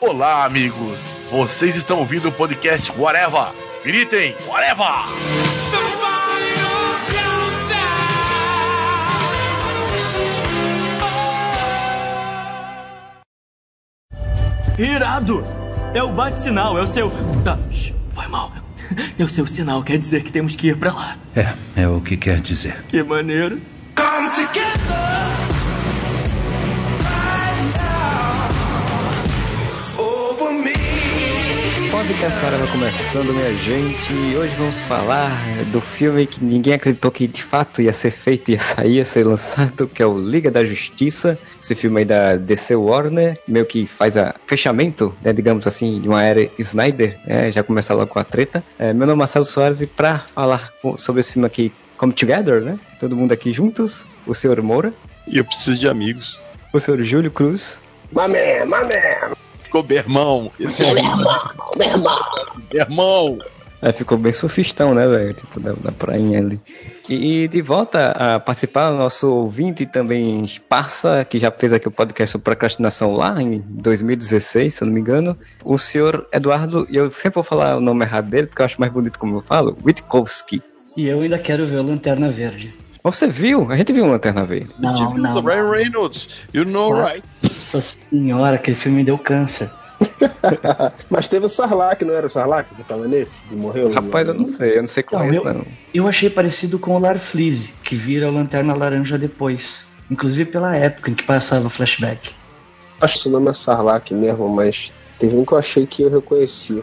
Olá, amigos. Vocês estão ouvindo o podcast Whatever. Gritem, Whatever! Irado! É o bate-sinal, é o seu. Ah, foi mal. É o seu sinal, quer dizer que temos que ir pra lá. É, é o que quer dizer. Que maneiro. Come together! Podcast Arava começando, minha gente. E hoje vamos falar do filme que ninguém acreditou que de fato ia ser feito, ia sair, ia ser lançado, que é o Liga da Justiça. Esse filme aí da DC Warner, meio que faz a fechamento, né, digamos assim, de uma era Snyder. Né, já começa logo com a treta. É, meu nome é Marcelo Soares e para falar sobre esse filme aqui, Come Together, né? Todo mundo aqui juntos. O senhor Moura. E eu preciso de amigos. O senhor Júlio Cruz. Mamé, mamé ficou bermão. Esse meu irmão, meu irmão. Meu irmão. É, ficou bem sofistão, né, velho? Tipo, da, da prainha ali. E, e, de volta a participar, nosso ouvinte também passa, que já fez aqui o podcast sobre procrastinação lá em 2016, se eu não me engano. O senhor Eduardo, e eu sempre vou falar o nome errado dele, porque eu acho mais bonito como eu falo, Witkowski. E eu ainda quero ver o Lanterna Verde. Você viu? A gente viu Lanterna Verde. Não, não. Ryan Reynolds, you know right. Nossa senhora, aquele filme deu câncer. Mas teve o Sarlacc, não era o Sarlacc que tava nesse? Que morreu? Rapaz, eu não sei, eu não sei qual é esse, não. Eu achei parecido com o Larfleeze, que vira a Lanterna Laranja depois. Inclusive pela época em que passava flashback. Acho que o nome é Sarlacc mesmo, mas teve um que eu achei que eu reconhecia.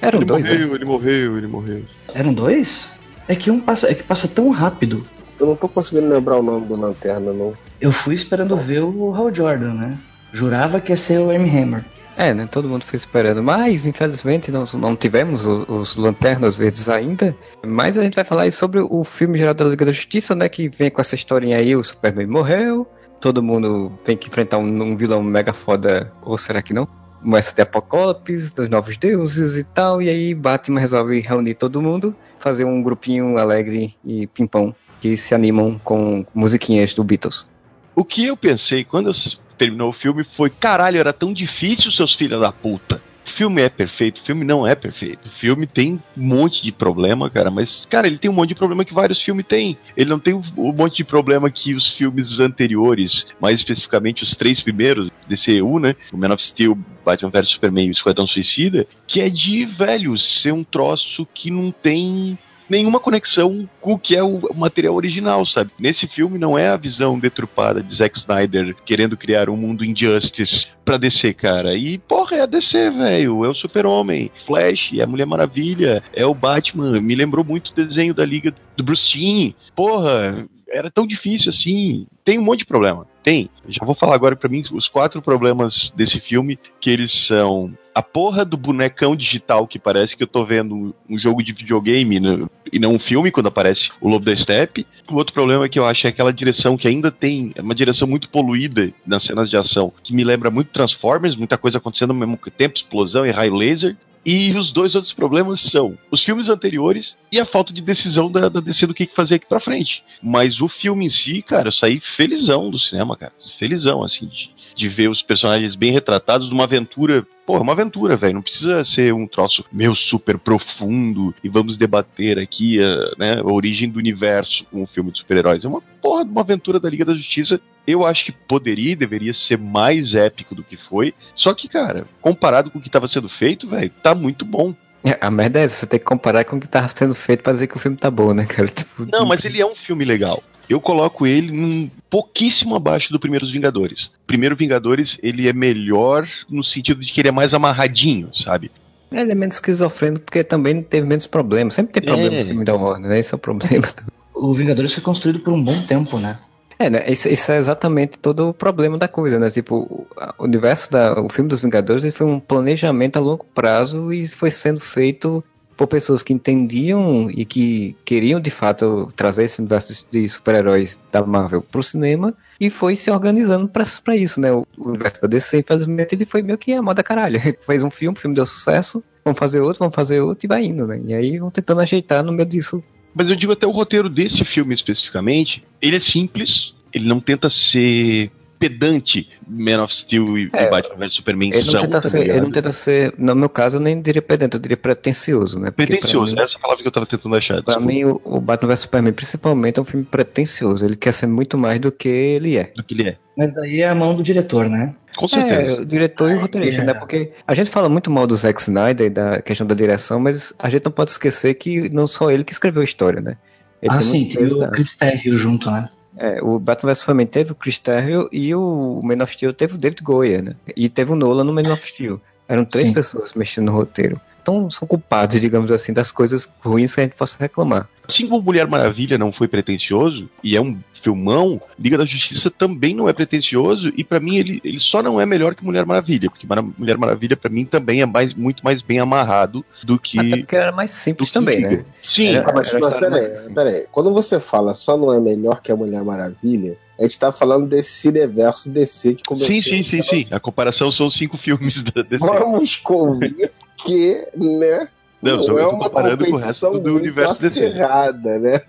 Eram ele dois, morreu, né? ele morreu, ele morreu. Eram dois? É que um passa, é que passa tão rápido. Eu não tô conseguindo lembrar o nome do Lanterna, não. Eu fui esperando ver o Hal Jordan, né? Jurava que ia ser o M. Hammer. É, né? Todo mundo foi esperando. Mas, infelizmente, não, não tivemos os, os, Lanternas Verdes ainda. Mas a gente vai falar aí sobre o filme geral da Liga da Justiça, né? Que vem com essa historinha aí, o Superman morreu. Todo mundo tem que enfrentar um, um vilão mega foda. Ou será que não? Começa a ter apocalipse dos novos deuses e tal. E aí Batman resolve reunir todo mundo. Fazer um grupinho alegre e pimpão. Que se animam com musiquinhas do Beatles. O que eu pensei quando eu terminou o filme foi: caralho, era tão difícil, seus filhos da puta. O filme é perfeito, o filme não é perfeito. O filme tem um monte de problema, cara, mas, cara, ele tem um monte de problema que vários filmes têm. Ele não tem um monte de problema que os filmes anteriores, mais especificamente os três primeiros, DCU, né? O Man of Steel, Batman vs Superman e o Esquadrão Suicida, que é de, velho, ser um troço que não tem nenhuma conexão com o que é o material original, sabe? Nesse filme não é a visão deturpada de Zack Snyder querendo criar um mundo injustice pra DC, cara. E, porra, é a DC, velho. É o Super-Homem, Flash, é a Mulher Maravilha, é o Batman. Me lembrou muito o desenho da Liga do Bruce Timm. Porra, era tão difícil assim. Tem um monte de problema. Tem. Já vou falar agora para mim os quatro problemas desse filme, que eles são a porra do bonecão digital que parece que eu tô vendo um jogo de videogame né, e não um filme quando aparece o Lobo da Steppe. O outro problema que eu acho é aquela direção que ainda tem, é uma direção muito poluída nas cenas de ação, que me lembra muito Transformers, muita coisa acontecendo ao mesmo tempo, explosão e raio laser. E os dois outros problemas são os filmes anteriores e a falta de decisão da, da DC do que fazer aqui pra frente. Mas o filme em si, cara, eu saí felizão do cinema, cara. Felizão, assim, de, de ver os personagens bem retratados numa aventura. Porra, uma aventura, velho. Não precisa ser um troço meu super profundo e vamos debater aqui a, né, a origem do universo com um filme de super-heróis. É uma porra de uma aventura da Liga da Justiça. Eu acho que poderia e deveria ser mais épico do que foi. Só que, cara, comparado com o que estava sendo feito, velho, tá muito bom. É, a merda é essa, você tem que comparar com o que estava sendo feito pra dizer que o filme tá bom, né, cara? Tipo, não, mas ele é um filme legal eu coloco ele um pouquíssimo abaixo do Primeiros Vingadores. Primeiro Vingadores, ele é melhor no sentido de que ele é mais amarradinho, sabe? Ele é menos esquizofrênico porque também teve menos problemas. Sempre tem problema é. no filme da Warner, né? Esse é o problema. O Vingadores foi construído por um bom tempo, né? É, né? Isso, isso, é exatamente todo o problema da coisa, né? Tipo, o universo da. O filme dos Vingadores foi um planejamento a longo prazo e foi sendo feito por pessoas que entendiam e que queriam de fato trazer esse universo de super-heróis da Marvel para o cinema e foi se organizando para isso, né? O universo da DC, infelizmente, ele foi meio que a moda caralho. fez um filme, o filme deu sucesso, vamos fazer outro, vamos fazer outro e vai indo, né? E aí vão tentando ajeitar no meio disso. Mas eu digo até o roteiro desse filme especificamente, ele é simples, ele não tenta ser pedante Man of Steel e, É, Batman vs Superman Ele não, são. tenta tá ser, ele não tenta ser, no meu caso, eu nem diria pedante, eu diria pretencioso, né? Porque Pretencioso, mim- essa é a palavra que eu tava tentando achar. Pra desculpa, mim, o, o Batman vs Superman, principalmente, é um filme pretencioso. Ele quer ser muito mais do que ele é. do que ele é. Mas daí é a mão do diretor, né? Com certeza. É, o diretor e o roteirista, é. né? Porque a gente fala muito mal do Zack Snyder e da questão da direção, mas a gente não pode esquecer que não só ele que escreveu a história, né? Ele ah, tem sim, peso o da- Chris Terrio junto, né? É, o Batman vs Superman teve o Chris Terrio e o Man of Steel teve o David Goyer, né? E teve o Nolan no Man of Steel. Eram três Sim. pessoas mexendo no roteiro. Então são culpados, digamos assim, das coisas ruins que a gente possa reclamar. Assim como Mulher Maravilha não foi pretencioso e é um filmão, Liga da Justiça também não é pretencioso e pra mim ele, ele só não é melhor que Mulher Maravilha, porque Mara- Mulher Maravilha pra mim também é mais, muito mais bem amarrado do que Até porque era mais simples também, Liga. né? Sim, Era- Ah, mas, era mas peraí, mais- peraí. Quando você fala só não é melhor que a Mulher Maravilha, a gente tá falando desse cineverso DC que começou. sim, sim, sim, sim. A comparação são os cinco filmes da DC. Vamos convir que, né? Não, Não, eu é uma comparando com o resto competição do universo acirrada, né?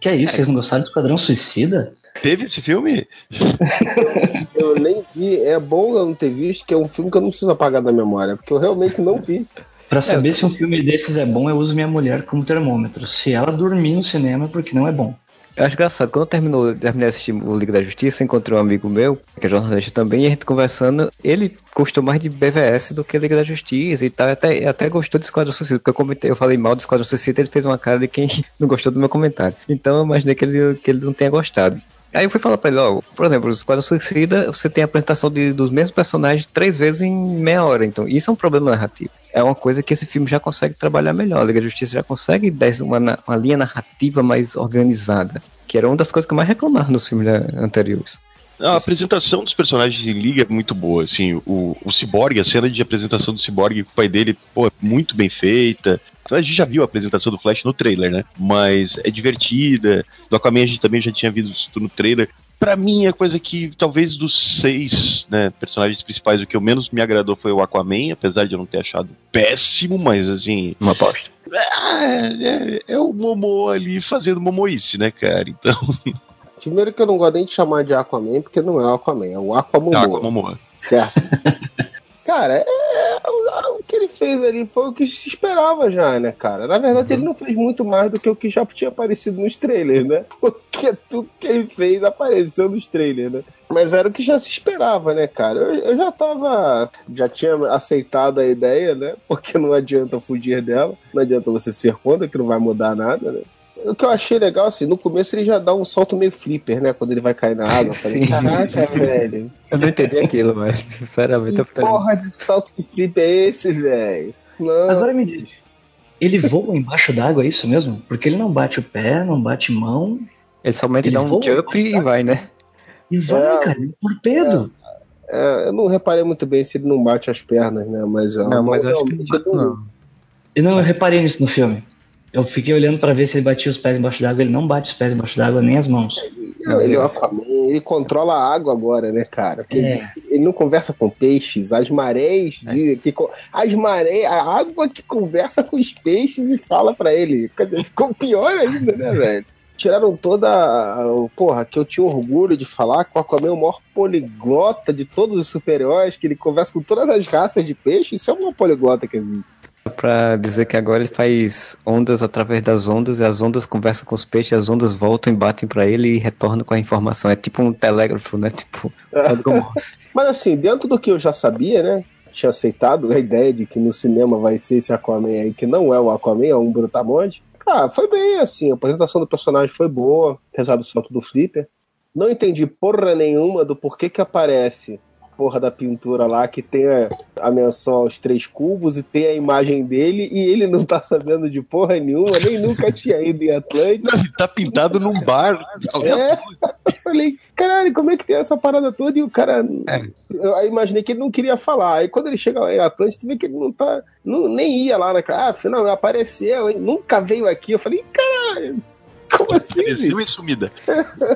Que é isso, vocês não gostaram do Esquadrão Suicida? Teve esse filme? Eu nem vi. É bom eu não ter visto, que é um filme que eu não preciso apagar da memória, porque eu realmente não vi. Pra saber se um filme desses é bom, eu uso minha mulher como termômetro. Se ela dormir no cinema, é porque não é bom. Eu acho engraçado, quando eu terminou, terminei de assistir o Liga da Justiça, encontrei um amigo meu, que é jornalista também, e a gente conversando, ele gostou mais de BVS do que Liga da Justiça e tal, até, até gostou de Esquadrão Suicida, porque eu comentei, eu falei mal do Esquadrão Suicida, ele fez uma cara de quem não gostou do meu comentário. Então eu imaginei que ele, que ele não tenha gostado. Aí eu fui falar pra ele, ó, por exemplo, o Esquadrão Suicida, você tem a apresentação de- dos mesmos personagens três vezes em meia hora, então isso é um problema narrativo. É uma coisa que esse filme já consegue trabalhar melhor, a Liga da Justiça já consegue dar uma, uma linha narrativa mais organizada, que era uma das coisas que eu mais reclamava nos filmes né, anteriores. A apresentação dos personagens em Liga é muito boa, assim, o, o Cyborg, a cena de apresentação do Cyborg com o pai dele, pô, é muito bem feita. A gente já viu a apresentação do Flash no trailer, né? Mas é divertida. Do Aquaman a gente também já tinha visto no trailer. Pra mim, a coisa que talvez dos seis né, personagens principais, o que eu menos me agradou foi o Aquaman, apesar de eu não ter achado péssimo, mas assim. Uma aposta. É, é, é o Momo ali fazendo momoice, né, cara? Então. Primeiro que eu não gosto nem de chamar de Aquaman, porque não é o Aquaman, é o Aquamomoa. Aquamomoa. Certo? cara, é, o, o que ele fez ali foi o que se esperava já, né, cara? Na verdade, ele não fez muito mais do que o que já tinha aparecido nos trailers, né? Porque tudo que ele fez apareceu nos trailers, né? Mas era o que já se esperava, né, cara? Eu, eu já tava. Já tinha aceitado a ideia, né? Porque não adianta fugir dela, não adianta você ser contra, que não vai mudar nada, né? O que eu achei legal, assim, no começo ele já dá um salto meio flipper, né? Quando ele vai cair na água. Eu falei, Sim. caraca, velho. Eu não entendi aquilo, mas sinceramente eu Que fiquei. porra de salto de flip é esse, velho? Não. Agora me diz. Ele voa embaixo d'água, é isso mesmo? Porque ele não bate o pé, não bate mão Ele somente Ele dá um jump e vai, né? e vai, É. cara, um torpedo. É, eu não reparei muito bem se ele não bate as pernas, né? Mas, Não, mas eu acho que ele não- não. E não, eu reparei nisso no filme. Eu fiquei olhando pra ver se ele batia os pés embaixo d'água. Ele não bate os pés embaixo d'água, nem as mãos. Não, ele é o Aquaman, ele controla a água agora, né, cara? Porque É. ele, ele não conversa com peixes, as marés de, que, co- as marés, a água que conversa com os peixes e fala pra ele. Ficou pior ainda, né, velho? Tiraram toda. a- a- Porra, que eu tinha orgulho de falar que o Aquaman é o maior poliglota de todos os super-heróis, que ele conversa com todas as raças de peixe. Isso é uma poliglota que existe. Pra dizer que agora ele faz ondas através das ondas, e as ondas conversam com os peixes, as ondas voltam e batem pra ele e retornam com a informação. É tipo um telégrafo, né? Tipo. Mas assim, dentro do que eu já sabia, né? Tinha aceitado a ideia de que no cinema vai ser esse Aquaman aí, que não é o Aquaman, é um Brutamonte. Cara, foi bem assim, a apresentação do personagem foi boa, apesar do salto do Flipper. Não entendi porra nenhuma do porquê que aparece porra da pintura lá, que tem a, a menção aos três cubos e tem a imagem dele, e ele não tá sabendo de porra nenhuma, nem nunca tinha ido em Atlântica. Não, tá pintado num bar. É, eu falei, caralho, como é que tem essa parada toda? E o cara. É. Eu imaginei que ele não queria falar. Aí quando ele chega lá em Atlântica, tu vê que ele não tá. Não, nem ia lá naquela. Ah, afinal, apareceu, hein? Nunca veio aqui. Eu falei, caralho, como assim? Bicho? e sumida.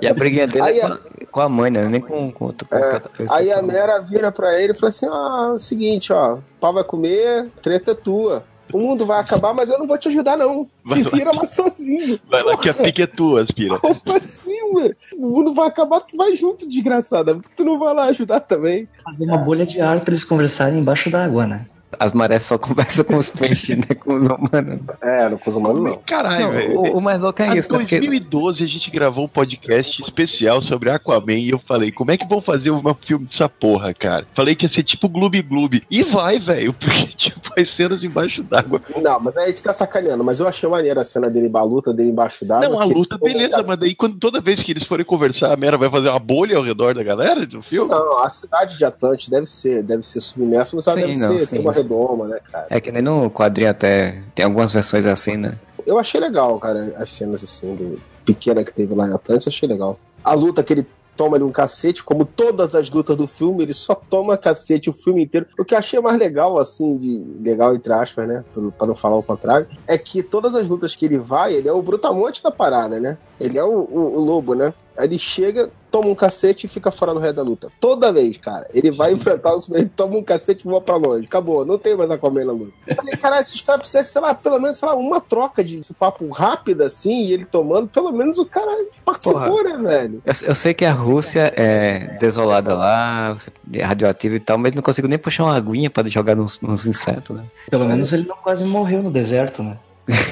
E a briguinha dele Aí é com a, com a mãe, né? Nem com, com, outra- com É, outra pessoa. Aí a Mera vira pra ele e fala assim: ah, seguinte, ó, pau vai comer, treta é tua. O mundo vai acabar, mas eu não vou te ajudar, não. Se Vai lá. vira lá sozinho. Vai lá que a pique é tua, aspira. Como assim, velho. O mundo vai acabar, tu vai junto, desgraçada. Por que tu não vai lá ajudar também? Fazer uma bolha de ar pra eles conversarem embaixo d'água, né? As marés só conversam com os peixes, né? Com os humanos. É, no coisa humano não. Caralho, Não, velho. o, o mais louco é Em isso, né? Porque 2012 a gente gravou um podcast especial sobre Aquaman e eu falei, como é que vão fazer um filme dessa porra, cara? Falei que ia ser tipo Gloob Gloob. E vai, velho, porque tipo, as cenas embaixo d'água. Não, mas aí a gente tá sacaneando. Mas eu achei maneira a cena dele, a luta dele embaixo d'água. Não, a luta, beleza, mas daí quando, toda vez que eles forem conversar, a Mera vai fazer uma bolha ao redor da galera do filme? Não, a cidade de Atlante deve ser, deve ser submersa, mas ela Sim, deve não, ser, sim, redoma, né, cara? é que nem no quadrinho até tem algumas versões assim, né? Eu achei legal, cara, as cenas assim, do pequena que teve lá em Atlante, eu achei legal. A luta que ele toma ali um cacete, como todas as lutas do filme, ele só toma cacete o filme inteiro. O que eu achei mais legal, assim, de legal entre aspas, né, pra- pra não falar o contrário, é que todas as lutas que ele vai, ele é o brutamonte da parada, né? Ele é o, o- o lobo, né? Aí ele chega, toma um cacete e fica fora no resto da luta. Toda vez, cara. Ele vai enfrentar os ele toma um cacete e voa pra longe. Acabou, não tem mais Aquaman na luta. Eu falei, caralho, esses caras precisam, sei lá, pelo menos, sei lá, uma troca de papo rápida assim, e ele tomando, pelo menos o cara participou, né, velho? Eu, eu sei que a Rússia é desolada lá, é radioativa e tal, mas ele não conseguiu nem puxar uma aguinha pra jogar nos, nos insetos, né? Pelo menos ele não quase morreu no deserto, né?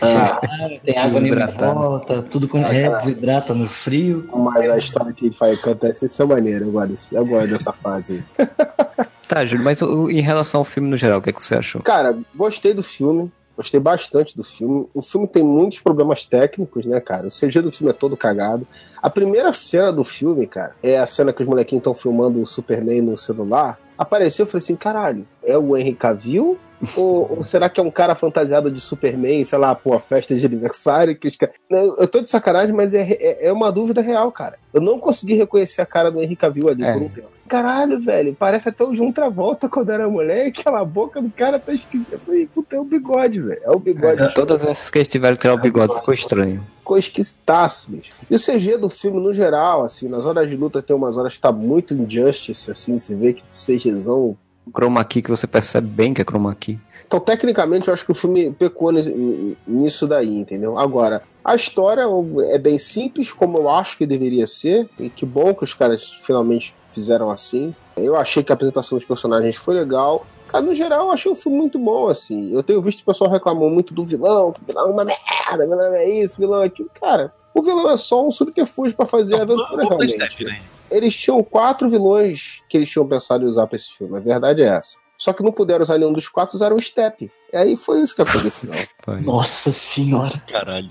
Ah, Tem água nem volta, tudo com é, desidrata no frio. mas a história que ele faz acontece, isso é maneiro. Eu gosto, eu gosto dessa fase aí. Tá, Júlio, mas em relação ao filme no geral, o que, é que você achou? Cara, gostei do filme. Gostei bastante do filme. O filme tem muitos problemas técnicos, né, cara? O CG do filme é todo cagado. A primeira cena do filme, cara, é a cena que os molequinhos estão filmando o Superman no celular. Apareceu, eu falei assim, caralho, é o Henry Cavill? Ou, ou será que é um cara fantasiado de Superman, sei lá, pô, a festa de aniversário? Que os eu tô de sacanagem, mas é, é, é uma dúvida real, cara. Eu não consegui reconhecer a cara do Henry Cavill ali É. por um tempo. Caralho, velho, parece até o João Travolta quando era mulher, aquela boca do cara tá esquisita. Eu falei, puta, é o bigode, velho. É o bigode. Todas essas que eles tiveram que tirar o bigode ficou estranho. ficou esquisitaço, bicho. E o CG do filme, no geral, assim, nas horas de luta tem umas horas que tá muito injustice, assim, você vê que CGzão. Chroma key que você percebe bem que é chroma key. Então, tecnicamente, eu acho que o filme pecou ni- nisso daí, entendeu? Agora, a história é bem simples, como eu acho que deveria ser, e que bom que os caras finalmente fizeram assim. Eu achei que a apresentação dos personagens foi legal. Cara, no geral, eu achei o filme muito bom, assim. Eu tenho visto o pessoal reclamando muito do vilão, que vilão é uma merda, vilão é isso, vilão é aquilo. Cara, o vilão é só um subterfúgio pra fazer a aventura, realmente. né? Eles tinham quatro vilões que eles tinham pensado em usar pra esse filme. A verdade é essa. Só que não puderam usar nenhum dos quatro, usaram o Step. E aí foi isso que aconteceu. Nossa senhora. Caralho.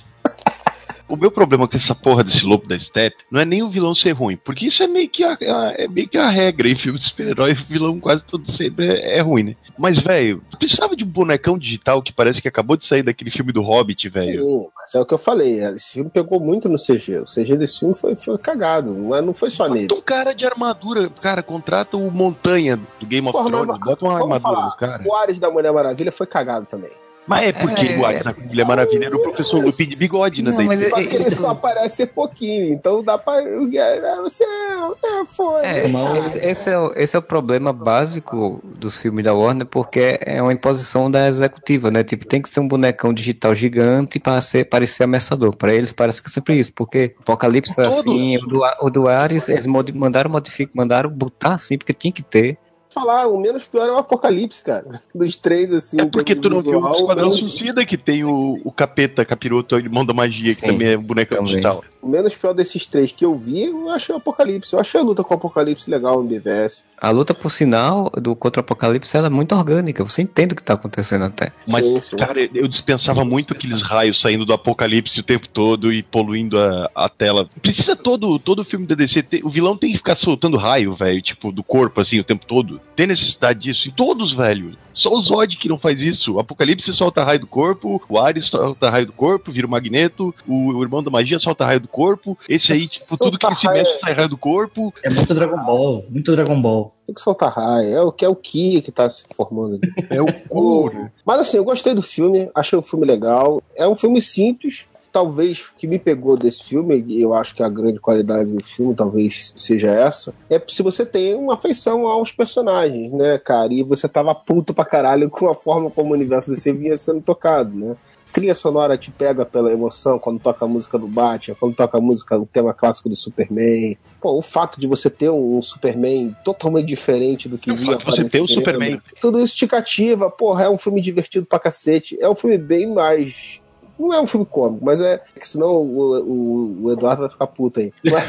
O meu problema com essa porra desse lobo da Step não é nem o vilão ser ruim, porque isso é meio que a, a- é meio que a regra em filme de super-herói, o vilão quase todo sempre é, é ruim, né? Mas, velho, precisava de um bonecão digital que parece que acabou de sair daquele filme do Hobbit, velho. Mas é o que eu falei. Esse filme pegou muito no CG. O CG desse filme foi, foi cagado. Não, é- não foi só nele. Um cara de armadura, cara, contrata o Montanha do Game of Porra, Thrones, mas- bota uma armadura falar, no cara. O Ares da Mulher Maravilha foi cagado também. Mas é porque É, o Ares da Mulher Maravilha era o professor Lupin de bigode, né? Não, Só é- que ele isso- só aparece pouquinho. Então dá pra. é, Você. É, foi. É, Mas- esse, esse é o, esse é o problema básico dos filmes da Warner, porque é uma imposição da executiva, né? Tipo, tem que ser um bonecão digital gigante para ser, parecer ameaçador. Para eles parece que é sempre isso, porque Apocalipse foi Todos. assim, o do, o do Ares, eles mandaram modificar, mandaram botar assim, porque tinha que ter. Falar, o menos pior é o Apocalipse, cara. Dos três, assim. É porque tu não viu o visual, Esquadrão menos- Suicida que tem o, o capeta, capiroto, irmão da magia, que Sim, também é um bonecão também. digital. O menos pior desses três que eu vi, eu achei o Apocalipse. Eu achei a luta com o Apocalipse legal no BVS. A luta, por sinal, do contra o Apocalipse, ela é muito orgânica. Você entende o que tá acontecendo até. Mas, Sim, sim. cara, eu dispensava muito aqueles raios saindo do apocalipse o tempo todo e poluindo a, a tela. Precisa todo, todo filme da DC. ter- o vilão tem que ficar soltando raio, velho, tipo, do corpo, assim, o tempo todo. Tem necessidade disso. Em todos, velho. Só o Zod que não faz isso. O Apocalipse solta raio do corpo, o Ares solta raio do corpo, vira o Magneto, o, o Irmão da Magia solta raio do corpo. Esse aí, tipo, tudo que ele se Solta raio. mexe sai raio do corpo. É muito Dragon Ball, muito Dragon Ball. Tem que soltar raio. É o que é o Ki que tá se formando ali. É o couro. Mas assim, eu gostei do filme, achei o filme legal. É um filme simples. Talvez o que me pegou desse filme, e eu acho que a grande qualidade do filme talvez seja essa, é se você tem uma afeição aos personagens, né, cara? E você tava puto pra caralho com a forma como o universo DC vinha sendo tocado, né? trilha sonora te pega pela emoção quando toca a música do Batman, quando toca a música, o tema clássico do Superman. Pô, o fato de você ter um Superman totalmente diferente do que vinha você ter o Superman. Tudo isso te cativa. Porra, é um filme divertido pra cacete. É um filme bem mais. Não é um filme cômico, mas é. que senão o, o, o Eduardo vai ficar puto aí. Mas,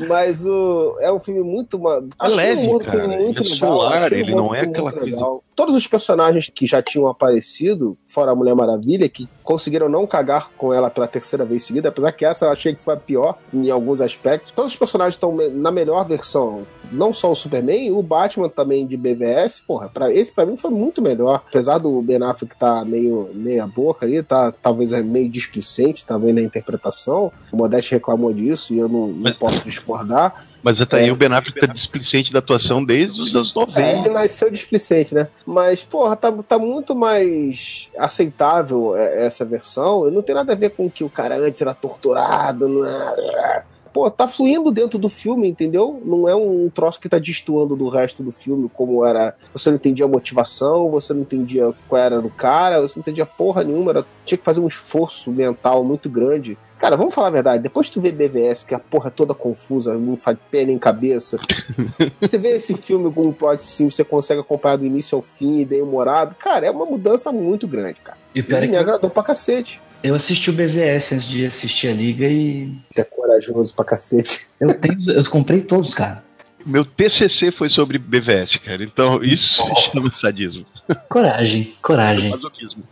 mas o, é um filme muito. Achei leve, do cara. filme muito Ele é solar, ele não é aquela coisa- legal. Todos os personagens que já tinham aparecido, fora a Mulher Maravilha, que conseguiram não cagar com ela pela terceira vez seguida, apesar que essa eu achei que foi a pior em alguns aspectos. Todos os personagens estão na melhor versão. Não só o Superman, o Batman também de BVS. Porra, pra, esse pra mim foi muito melhor. Apesar do Ben Affleck tá meio meia boca ali, tá talvez é meio displicente, talvez na interpretação. O Modeste reclamou disso e eu não, não posso discordar. Mas até aí É. o Ben Affleck tá displicente da atuação desde os anos É, 90. ele nasceu displicente, né? Mas, porra, tá, tá muito mais aceitável é, essa versão. Não tem nada a ver com que o cara antes era torturado. Não é... Pô, tá fluindo dentro do filme, entendeu? Não é um troço que tá destoando do resto do filme, como era. Você não entendia a motivação, você não entendia qual era do cara, você não entendia porra nenhuma, era... tinha que fazer um esforço mental muito grande. Cara, vamos falar a verdade, depois que tu vê BVS, que a porra é toda confusa, não faz pé nem cabeça, você vê esse filme com um plot sim, você consegue acompanhar do início ao fim, bem humorado. Cara, é uma mudança muito grande, cara. E é E me que agradou pra cacete. eu assisti o BVS antes de assistir a Liga e É corajoso pra cacete. eu, tenho, eu comprei todos, cara. Meu TCC foi sobre BVS, cara. Então isso chama sadismo. Coragem, coragem. Masoquismo.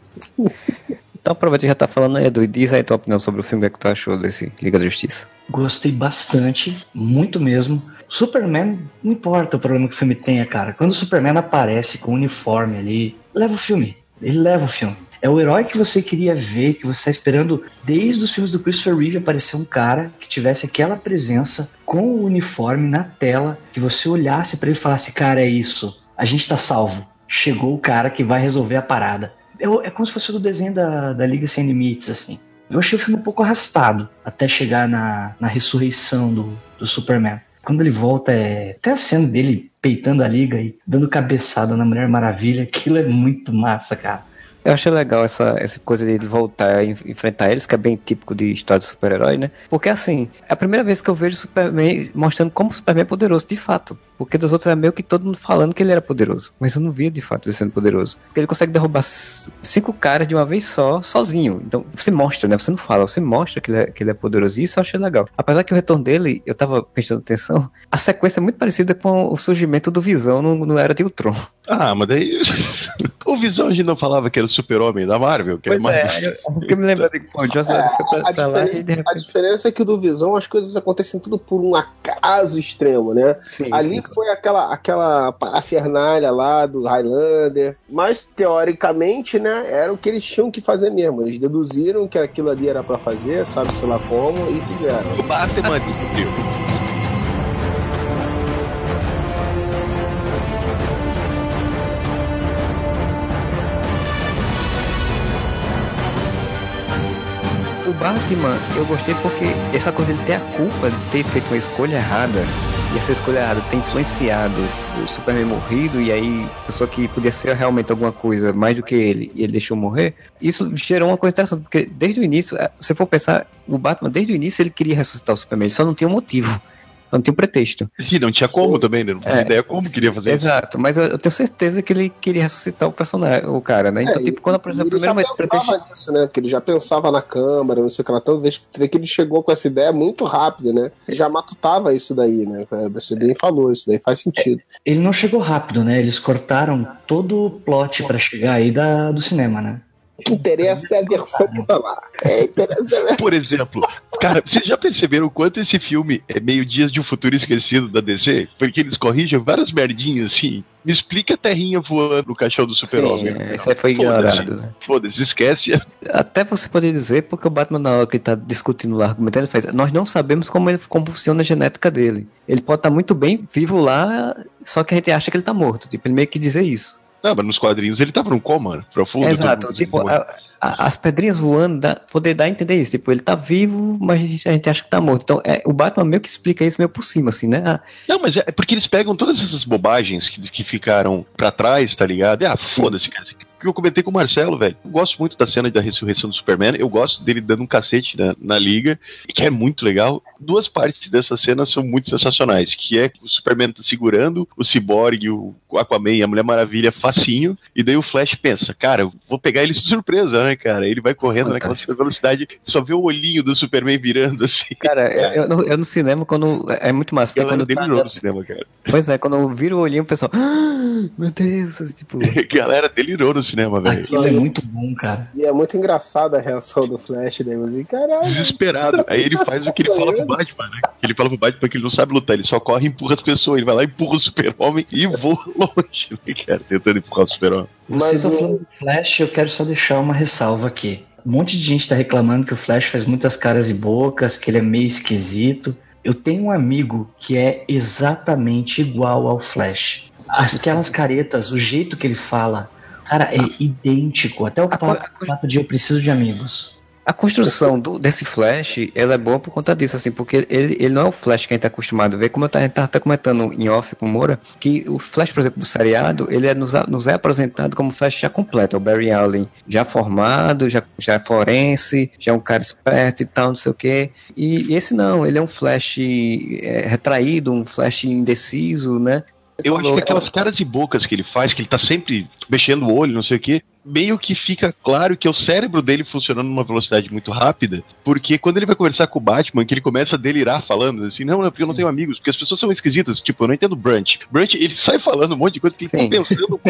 Então, aproveita já tá falando, Edu, e diz aí tua opinião sobre o filme, o que tu achou desse Liga da Justiça. Gostei bastante, muito mesmo. Superman, não importa o problema que o filme tenha, cara. Quando o Superman aparece com o uniforme ali, leva o filme. Ele leva o filme. É o herói que você queria ver, que você tá esperando desde os filmes do Christopher Reeve aparecer um cara que tivesse aquela presença com o uniforme na tela, que você olhasse pra ele e falasse, cara, é isso. A gente tá salvo. Chegou o cara que vai resolver a parada. É, como se fosse do desenho da, da Liga Sem Limites, assim. Eu achei o filme um pouco arrastado até chegar na, na ressurreição do, do Superman. Quando ele volta, é. Até a cena dele peitando a liga e dando cabeçada na Mulher Maravilha, aquilo é muito massa, cara. Eu achei legal essa, essa coisa de ele voltar e enfrentar eles, que é bem típico de história de super-herói, né? Porque assim, é a primeira vez que eu vejo o Superman mostrando como o Superman é poderoso de fato. Porque dos outros é meio que todo mundo falando que ele era poderoso. Mas eu não via de fato ele sendo poderoso. Porque ele consegue derrubar cinco caras de uma vez só, sozinho. Então você mostra, né? Você não fala, você mostra que ele é, que ele é poderoso. E isso eu achei legal. Apesar que o retorno dele, eu tava prestando atenção, a sequência é muito parecida com o surgimento do Visão no, no Era de Ultron. Ah, mas daí. o Visão a gente não falava que era o super-homem da Marvel, que Pois era é, mais. eu, eu me lembrando de que pô, o Joss Whedon foi pra, A pra lá e de diferença, a repente. diferença é que o do Visão as coisas acontecem tudo por um acaso extremo, né? Sim, Ali foi aquela, aquela parafernália lá do Highlander, mas teoricamente, né, era o que eles tinham que fazer mesmo. Eles deduziram que aquilo ali era pra fazer, sabe-se lá como, e fizeram. O Batman descobriu. O Batman, eu gostei porque essa coisa dele ter a culpa de ter feito uma escolha errada, e essa escolha ter influenciado o Superman morrido, e aí pessoa que podia ser realmente alguma coisa mais do que ele, e ele deixou morrer, isso gerou uma coisa interessante, porque desde o início, eh, se for pensar, o Batman, desde o início, ele queria ressuscitar o Superman, ele só não tinha um motivo. Não tinha um pretexto. E não tinha como também, né? Não tinha É. ideia como queria fazer isso. Exato, mas eu, eu tenho certeza que ele queria ressuscitar o personagem, o cara, né? Então, É, tipo, quando apareceu a ele primeira já vez pretexto. pensava nisso, né? Que ele já pensava na câmara, não sei o que lá. Então, vez que tu vê que ele chegou com essa ideia muito rápido, né? Ele já matutava isso daí, né? Você bem falou, isso daí faz sentido. Ele não chegou rápido, né? Eles cortaram todo o plot pra chegar aí da, do cinema, né? O que interessa é a versão que tá lá. É, interessa é... Por exemplo, cara, vocês já perceberam o quanto esse filme é meio Dias de um Futuro Esquecido da DC? Porque eles corrigem várias merdinhas assim. Me explica a terrinha voando no caixão do Super-Homem. Isso aí foi ignorado, né? Foda-se, esquece. Até você pode dizer, porque o Batman, na hora que ele tá discutindo lá, argumentando, ele faz: Nós não sabemos como, ele, como funciona a genética dele. Ele pode estar muito bem vivo lá, só que a gente acha que ele tá morto. Tipo, ele meio que dizer isso. Não, mas nos quadrinhos ele tava num coma profundo. Exato. todo- Tipo, a- a- as pedrinhas voando, dá, poder dar a entender isso. Tipo, ele tá vivo, mas a gente, a gente acha que tá morto. Então, é, o Batman meio que explica isso meio por cima, assim, né? Ah, Não, mas é porque eles pegam todas essas bobagens que, que ficaram pra trás, tá ligado? E, ah, foda-se, cara. Que eu comentei com o Marcelo, velho. Eu gosto muito da cena da ressurreição do Superman. Eu gosto dele dando um cacete na, na liga, que é muito legal. Duas partes dessa cena são muito sensacionais, que é o Superman tá segurando o Cyborg, o Aquaman e a Mulher Maravilha facinho, e daí o Flash pensa, cara, eu vou pegar ele de surpresa, né, cara? Ele vai correndo naquela super velocidade, só vê o olhinho do Superman virando assim. Cara, eu, eu no- eu no cinema, quando. É muito massa, Ela quando. Tá, no cinema, cara. pois é, quando eu viro o olhinho, o pessoal. "Ah, meu Deus, tipo. Galera delirou no cinema, velho. Aquilo é muito bom, cara. E é muito engraçada a reação do Flash, né? Caralho. Desesperado. Aí ele faz o que ele fala pro Batman, né? Ele fala pro Batman que ele não sabe lutar, ele só corre e empurra as pessoas. Ele vai lá, empurra o super-homem e voa longe, né, cara? Tentando empurrar o super-homem. Vocês Mas estão o- falando do Flash, eu quero só deixar uma ressalva aqui. Um monte de gente tá reclamando que o Flash faz muitas caras e bocas, que ele é meio esquisito. Eu tenho um amigo que é exatamente igual ao Flash. Aquelas caretas, o jeito que ele fala, cara, é idêntico. Até o papo de eu preciso de amigos. A construção do- desse Flash, ela é boa por conta disso, assim, porque ele, ele não é o Flash que a gente tá acostumado a ver, como eu tá, tá comentando em off com o Moura, que o Flash, por exemplo, do seriado, ele é, nos, nos é apresentado como Flash já completo, é o Barry Allen já formado, já, já é forense, já é um cara esperto e tal, não sei o quê, e esse não, ele é um Flash é, retraído, um Flash indeciso, né? Eu acho Falou, que aquelas caras e bocas que ele faz, que ele tá sempre mexendo o olho, não sei o quê, meio que fica claro que é o cérebro dele funcionando numa velocidade muito rápida, porque quando ele vai conversar com o Batman, que ele começa a delirar falando assim, não, não, porque eu não tenho amigos, porque as pessoas são esquisitas, tipo, eu não entendo Brunch. Brunch, ele sai falando um monte de coisa que ele Sim. tá pensando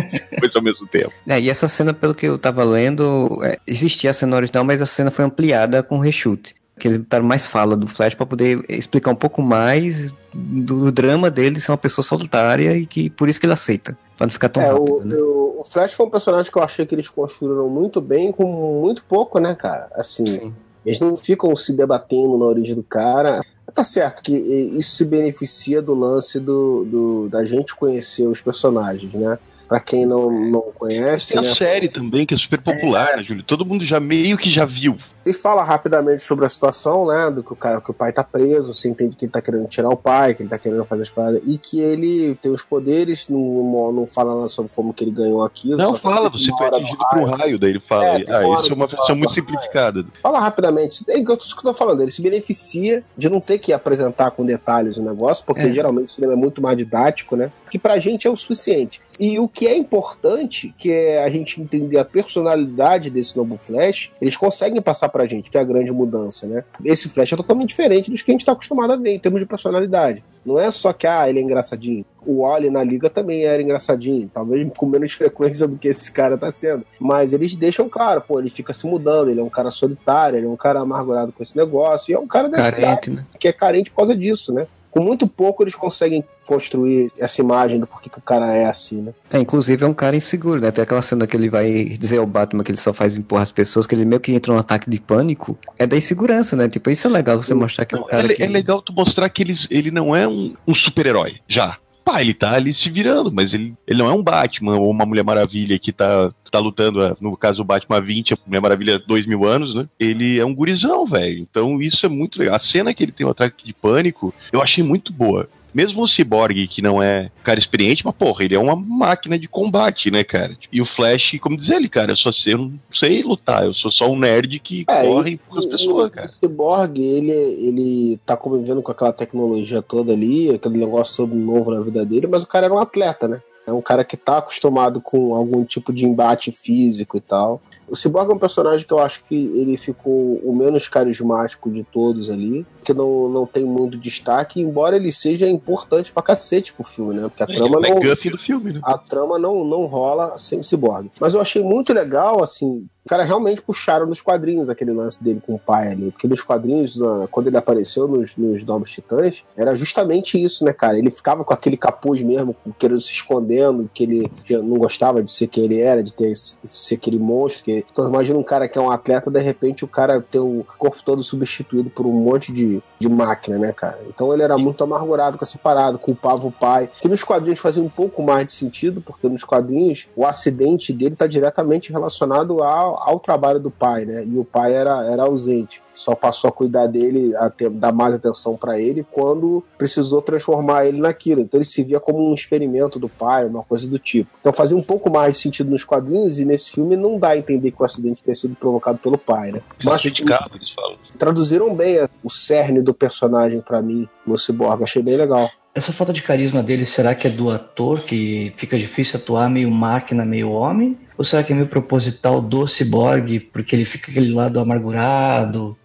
coisa ao mesmo tempo. É, e essa cena, pelo que eu tava lendo, é, existia a cena original, mas a cena foi ampliada com reshoot. Que eles botaram mais fala do Flash pra poder explicar um pouco mais do, drama dele ser uma pessoa solitária e que por isso que ele aceita. Pra não ficar tão É, rápido, o, né? o- o Flash foi um personagem que eu achei que eles construíram muito bem, com muito pouco, né, cara? Assim, Sim. eles não ficam se debatendo na origem do cara. Tá certo que isso se beneficia do lance do, do- da gente conhecer os personagens, né? Pra quem não, não conhece, Tem né? a série também, que é super popular, né, Júlio? Todo mundo já meio que já viu. Ele fala rapidamente sobre a situação, né? Do que o cara, que o pai tá preso, você entende que ele tá querendo tirar o pai, que ele tá querendo fazer as paradas, e que ele tem os poderes, não, não fala nada sobre como que ele ganhou aquilo. Não fala, você foi atingido por um raio- daí ele fala, É, ah, isso é uma versão muito raio. simplificada. Fala rapidamente. É isso que eu tô falando. Ele se beneficia de não ter que apresentar com detalhes o negócio, porque É. geralmente o cinema é muito mais didático, né? Que pra gente é o suficiente. E o que é importante, que é a gente entender a personalidade desse novo Flash, eles conseguem passar pra gente, que é a grande mudança, né? Esse Flash é totalmente diferente dos que a gente tá acostumado a ver em termos de personalidade. Não é só que, ah, ele é engraçadinho. O Wally na liga também era engraçadinho, talvez com menos frequência do que esse cara tá sendo. Mas eles deixam claro, pô, ele fica se mudando, ele é um cara solitário, ele é um cara amargurado com esse negócio, e é um cara desse Carente, né? que é carente por causa disso, né? Com muito pouco eles conseguem construir essa imagem do porquê que o cara é assim, né? É, inclusive é um cara inseguro, né? Tem aquela cena que ele vai dizer ao Batman que ele só faz empurrar as pessoas, que ele meio que entra num ataque de pânico. É da insegurança, né? Tipo, isso é legal você mostrar que é um cara é, que... é legal tu mostrar que ele, ele não é um, um super-herói, já. Pá, ele tá ali se virando, mas ele, ele não é um Batman ou uma Mulher Maravilha que tá, tá lutando, ah, no caso o Batman 20, a Mulher Maravilha 2 mil anos, né? Ele é um gurizão, velho. Então isso é muito legal. A cena que ele tem o ataque de pânico, eu achei muito boa. Mesmo o Cyborg, que não é um cara experiente, mas porra, ele é uma máquina de combate, né, cara? E o Flash, como diz ele, cara, eu só sei, eu não sei lutar, eu sou só um nerd que É, corre e- empurra as pessoas, e cara. O Cyborg, ele, ele tá convivendo com aquela tecnologia toda ali, aquele negócio todo novo na vida dele, mas o cara era um atleta, né? É um cara que tá acostumado com algum tipo de embate físico e tal. O Cyborg é um personagem que eu acho que ele ficou o menos carismático de todos ali, que não, não tem muito destaque, embora ele seja importante pra cacete pro filme, né? Porque a Ele trama é não, do filme, né? a trama não, não rola sem o Cyborg. Mas eu achei muito legal, assim, o cara realmente puxaram nos quadrinhos aquele lance dele com o pai ali. Porque nos quadrinhos, na- quando ele apareceu nos, nos Novos Titãs, era justamente isso, né, cara? Ele ficava com aquele capuz mesmo, querendo se escondendo, que ele não gostava de ser quem ele era, de ter ser aquele monstro. Que... Então imagina um cara que é um atleta, de repente o cara ter o corpo todo substituído por um monte de, de máquina, né, cara? Então ele era muito amargurado com essa parada, culpava o pai. Que nos quadrinhos fazia um pouco mais de sentido, porque nos quadrinhos o acidente dele tá diretamente relacionado ao ao trabalho do pai, né? E o pai era, era ausente. Só passou a cuidar dele, a ter, dar mais atenção para ele quando precisou transformar ele naquilo. Então ele se via como um experimento do pai, uma coisa do tipo. Então fazia um pouco mais sentido nos quadrinhos e nesse filme não dá a entender que o acidente tenha sido provocado pelo pai, né? Mas de carro, eles falam. traduziram bem o cerne do personagem para mim no Cyborg. Achei bem legal. Essa falta de carisma dele, será que é do ator que fica difícil atuar meio máquina, meio homem? Ou será que é meio proposital do Cyborg, porque ele fica aquele lado amargurado?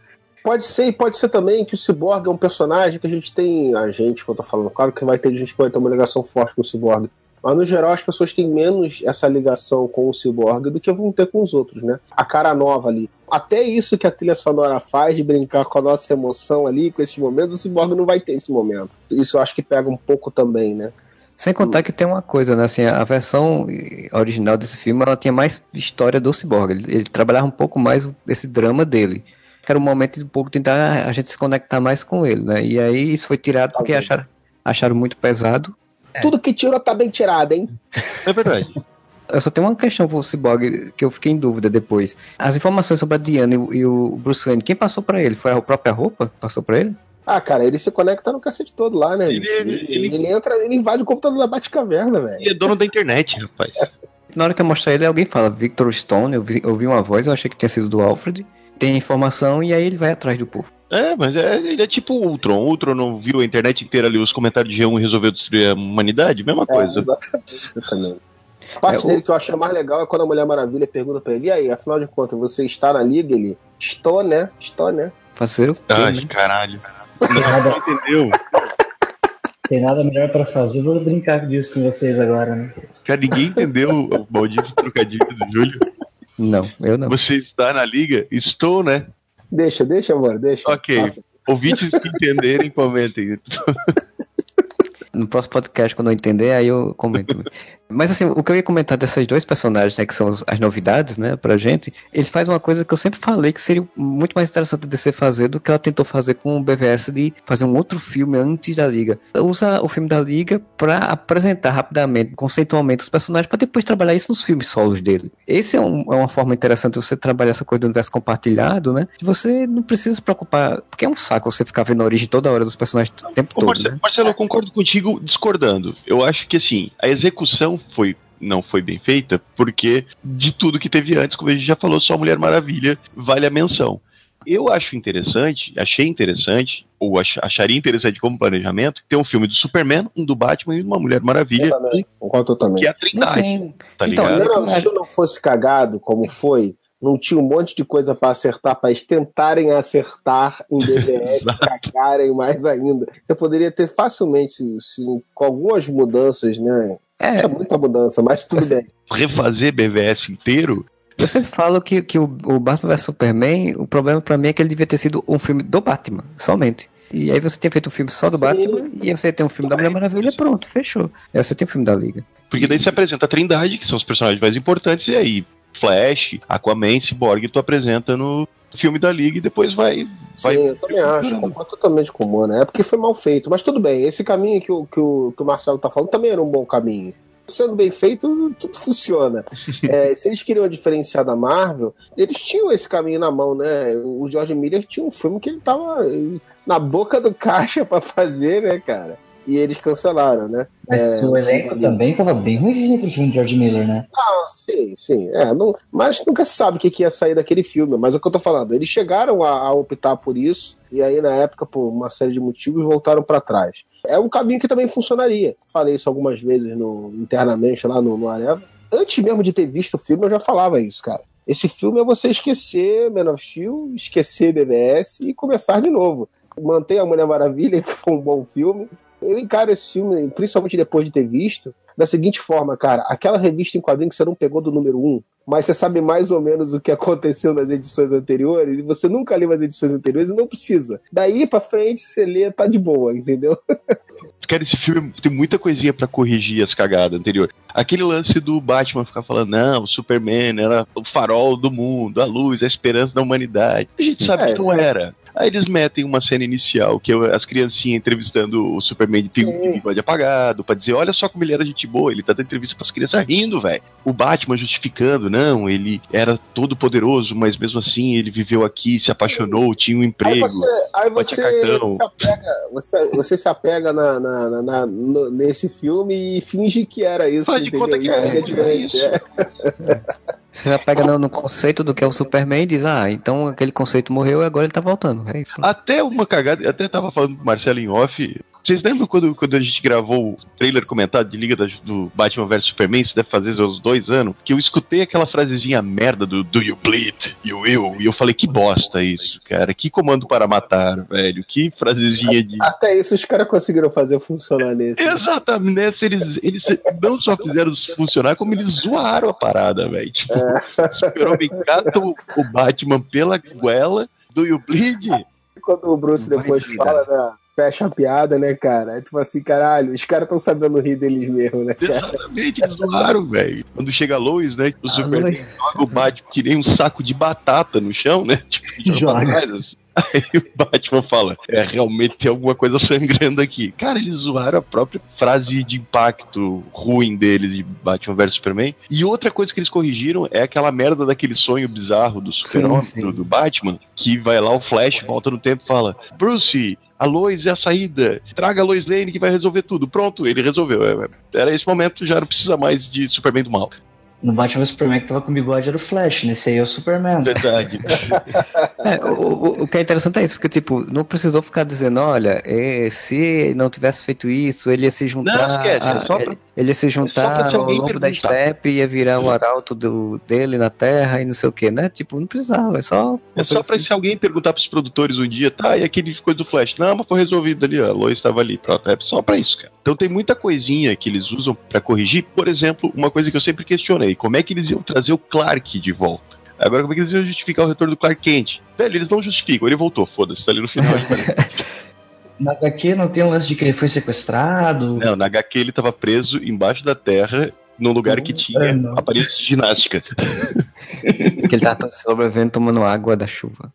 Pode ser, e pode ser também que o Cyborg é um personagem que a gente tem. A gente, que eu tô falando, claro que vai ter gente que vai ter uma ligação forte com o Cyborg. Mas no geral as pessoas têm menos essa ligação com o Cyborg do que vão ter com os outros, né? A cara nova ali. Até isso que a trilha sonora faz, de brincar com a nossa emoção ali, com esses momentos, o Cyborg não vai ter esse momento. Isso eu acho que pega um pouco também, né? Sem contar que tem uma coisa, né? Assim, a versão original desse filme ela tinha mais história do Cyborg. Ele, ele trabalhava um pouco mais esse drama dele. Era um momento de um pouco tentar a gente se conectar mais com ele, né? E aí isso foi tirado porque acharam, acharam muito pesado. Tudo que tira tá bem tirado, hein? É verdade. Eu só tenho uma questão pro Cyborg que eu fiquei em dúvida depois. As informações sobre a Diana e o, e o Bruce Wayne, quem passou pra ele? Foi a própria roupa? Passou pra ele? Ah, cara, ele se conecta no cacete todo lá, né? Ele- ele- ele, ele- entra, ele invade o computador da Batcaverna, velho. Ele é dono da internet, rapaz. Na hora que eu mostrar ele, alguém fala Victor Stone, eu vi, eu vi uma voz, eu achei que tinha sido do Alfred. Tem informação e aí ele vai atrás do povo. É, mas é, ele é tipo o Ultron. O Ultron não viu a internet inteira ali, os comentários de G1 e resolveu destruir a humanidade? Mesma É, coisa. exatamente. Eu também. A parte É, o- dele que eu achei mais legal é quando a Mulher Maravilha pergunta pra ele: e aí, afinal de contas, você está na liga? Ele, estou, né? Estou, né? Parceiro? Ai, caralho. Tem nada, Não entendeu? tem nada melhor pra fazer, vou brincar disso com vocês agora, né? Cara, ninguém entendeu o maldito trocadilho do Júlio. Não, eu não. Você está na liga? Estou, né? Deixa, deixa, amor, deixa. Ok. Passa. Ouvintes que entenderem, comentem. No próximo podcast, quando eu entender, aí eu comento. Mas assim, o que eu ia comentar dessas dois personagens, né, que são as novidades, né, pra gente, ele faz uma coisa que eu sempre falei que seria muito mais interessante a DC fazer do que ela tentou fazer com o BVS de fazer um outro filme antes da Liga. Usa o filme da Liga pra apresentar rapidamente, conceitualmente os personagens, pra depois trabalhar isso nos filmes solos dele. Esse é, um- é uma forma interessante de você trabalhar essa coisa do universo compartilhado, né, que você não precisa se preocupar, porque é um saco você ficar vendo a origem toda hora dos personagens o tempo Ô, todo, Marcelo, né? Marcelo, eu concordo contigo discordando. Eu acho que assim, a execução foi não foi bem feita, porque de tudo que teve antes, como a gente já falou, só a Mulher Maravilha vale a menção. Eu acho interessante, achei interessante, ou ach- acharia interessante como planejamento, ter um filme do Superman, um do Batman e uma Mulher Maravilha, Eu também, que é a Trindade, tá então, ligado? Se não fosse cagado como foi, não tinha um monte de coisa pra acertar, pra eles tentarem acertar em BVS, cagarem mais ainda. Você poderia ter facilmente, se- se- com algumas mudanças, né? é, É muita mudança, mas tudo bem. Refazer BVS inteiro, Eu sempre falo que, que o, o Batman vs Superman, o problema pra mim é que ele devia ter sido um filme do Batman, somente. E aí você tinha feito um filme só do Sim. Batman, e aí você tem um filme da Mulher Maravilha, pronto, fechou. Aí você tem um filme da Liga. porque daí você apresenta a Trindade, que são os personagens mais importantes, e aí Flash, Aquaman, Cyborg, tu apresenta no filme da Liga e depois vai. vai Sim, eu também acho, concordo totalmente com o Mano. É porque foi mal feito, mas tudo bem. Esse caminho que o, que o, que o Marcelo tá falando também era um bom caminho. Sendo bem feito, tudo funciona. É, se eles queriam diferenciar da Marvel, eles tinham esse caminho na mão, né? O George Miller tinha um filme que ele tava na boca do caixa pra fazer, né, cara? E eles cancelaram, né? Mas É, o elenco filme- também tava bem ruimzinho pro filme de George Miller, né? Ah, sim, sim. É, não, mas nunca se sabe o que, que ia sair daquele filme. Mas é o que eu tô falando. Eles chegaram a, a optar por isso, e aí, na época, por uma série de motivos, voltaram para trás. É um caminho que também funcionaria. Falei isso algumas vezes no, internamente lá no, no Areva. Antes mesmo de ter visto o filme, eu já falava isso, cara. Esse filme é você esquecer Man of Steel, esquecer BBS e começar de novo. Manter a Mulher Maravilha, que foi um bom filme. Eu encaro esse filme, principalmente depois de ter visto, da seguinte forma, cara, aquela revista em quadrinho que você não pegou do número 1, mas você sabe mais ou menos o que aconteceu nas edições anteriores, e você nunca leu as edições anteriores e não precisa. Daí pra frente, você lê, tá de boa, entendeu? Cara, esse filme tem muita coisinha pra corrigir as cagadas anteriores. Aquele lance do Batman ficar falando, não, o Superman era o farol do mundo, a luz, a esperança da humanidade. A gente sabe É, que não era. Aí eles metem uma cena inicial, que é as criancinhas entrevistando o Superman de pingo de bigode apagado, pra dizer, olha só como ele era gente boa, ele tá dando entrevista pras crianças rindo, velho. O Batman justificando, não, ele era todo poderoso, mas mesmo assim ele viveu aqui, se apaixonou, tinha um Aí emprego. você, aí bate você, cartão. se apega, você, você se apega na, na- na- na- no- nesse filme e finge que era isso. Faz de conta que Isso é, é diferente. é é. Você já pega no, no conceito do que é o Superman e diz, ah, então aquele conceito morreu e agora ele tá voltando. Pronto. Até uma cagada, até tava falando com o Marcelo em off. Vocês lembram quando, quando a gente gravou o trailer comentado de Liga da- do Batman vs Superman? Isso deve fazer uns dois anos. Que eu escutei aquela frasezinha merda do Do you bleed? You will. E eu falei, que bosta isso, cara. Que comando para matar, velho. Que frasezinha de. Até isso os caras conseguiram fazer funcionar nesse. Exatamente, nessa eles, eles não só fizeram funcionar, como eles zoaram a parada, velho. Tipo, o Super-Homem cata o, o Batman pela goela, do you bleed? Quando o Bruce depois fala, né, fecha a piada, né, cara? É tipo assim, caralho, os caras estão sabendo rir deles mesmo, né, cara? Exatamente, eles zoaram, velho. Quando chega a Lois, né? O A Superman joga o Batman que nem um saco de batata no chão, né? Tipo, Joga. assim. Aí o Batman fala: É, realmente tem alguma coisa sangrando aqui. Cara, eles zoaram a própria frase de impacto ruim deles de Batman vs Superman. E outra coisa que eles corrigiram é aquela merda daquele sonho bizarro do Super-Homem, do, do Batman, que vai lá o Flash, volta no tempo e fala: Bruce. A Lois é a saída. Traga a Lois Lane que vai resolver tudo. Pronto, ele resolveu. É, Era esse momento, já não precisa mais de Superman do mal. No Batman vs Superman que tava com bigode era o Flash, nesse aí é o Superman. Verdade. É, o, o- o que é interessante é isso, porque, tipo, não precisou ficar dizendo, olha, eh, se não tivesse feito isso, ele ia se juntar. Não, esquece, é só pra- ele, se juntar ao longo da steppe, ia virar o arauto do, dele na Terra e não sei o que, né? Tipo, não precisava, é só. É só pra se alguém perguntar pros produtores um dia, tá, e aquele coisa do Flash? Não, mas foi resolvido ali, ó, a Lois estava ali, pronto, é só pra isso, cara. Então tem muita coisinha que eles usam pra corrigir, por exemplo, uma coisa que eu sempre questionei, como é que eles iam trazer o Clark de volta? Agora, como é que eles iam justificar o retorno do Clark Kent? Velho, eles não justificam, ele voltou, foda-se, tá ali no final. Na HQ não tem um lance de que ele foi sequestrado. não, na HQ ele tava preso embaixo da terra, num lugar que tinha não. aparelho de ginástica. Que ele tava sobrevivendo tomando água da chuva.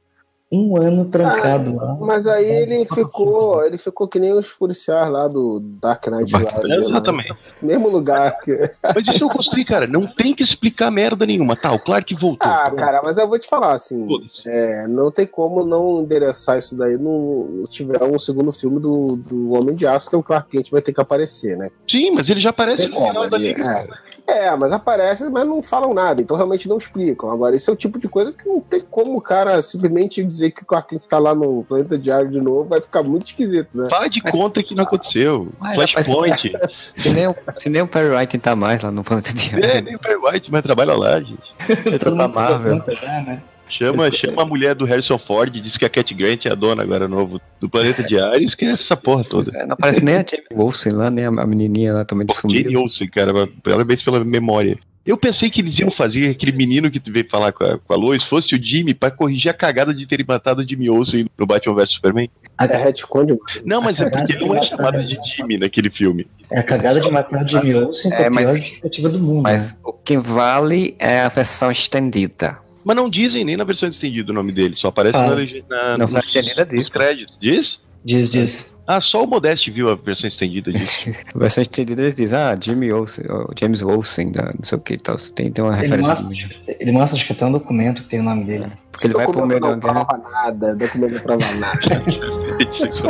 Um ano trancado lá. Mas aí ele ficou, ele ficou que nem os policiais lá do Dark Knight lá. Exatamente. Mesmo lugar que. Mas isso eu construí, cara, não tem que explicar merda nenhuma. Tá, o Clark voltou. Ah, pronto. cara, mas eu vou te falar, assim, é, não tem como não endereçar isso daí no tiver um segundo filme do, do Homem de Aço, que o Clark Kent vai ter que aparecer, né? Sim, mas ele já aparece Tem no final como da ali, liga. é. É, mas aparece, mas não falam nada, então realmente não explicam. Agora, esse é o tipo de coisa que não tem como o cara simplesmente dizer que o Clark Kent tá lá no planeta diário de novo, vai ficar muito esquisito, né? Faz de conta que não aconteceu. Mas, Flashpoint. Se nem, o, se nem o Perry White tá mais lá no planeta de é, nem o Perry White, mas trabalha lá, gente. Entrou pra Marvel. né? Chama, chama a mulher do Harrison Ford, diz que a Cat Grant é a dona agora novo do Planeta Diário, esquece essa porra toda. É, Não aparece nem a Jamie Wilson lá, nem a a menininha lá também Jane sumiu. Olsen, cara, parabéns pela memória. Eu pensei que eles iam fazer aquele menino que veio falar com a, com a Lois fosse o Jimmy pra corrigir a cagada de terem matado o Jimmy Olsen no Batman vs Superman. É retcon de Não, mas é porque ele não é chamado de Jimmy naquele filme. É a cagada de matar o Jimmy Olsen É, é, a mas- pior justificativa do mundo. Mas né? o que vale é a versão estendida. Mas não dizem nem na versão estendida o nome dele, só aparece Ah. na, na, na estendida diz, nos créditos. Diz? Diz, diz. Ah, só o Modeste viu a versão estendida disso. A versão estendida eles dizem, ah, Jimmy Olsen, James Olsen, da- não sei o que e tal. Tem, tem uma Ele referência. mostra, ele mostra, acho que até um documento que tem o nome dele. Porque ele vai pro meio não guerra. prova nada, documento não prova nada.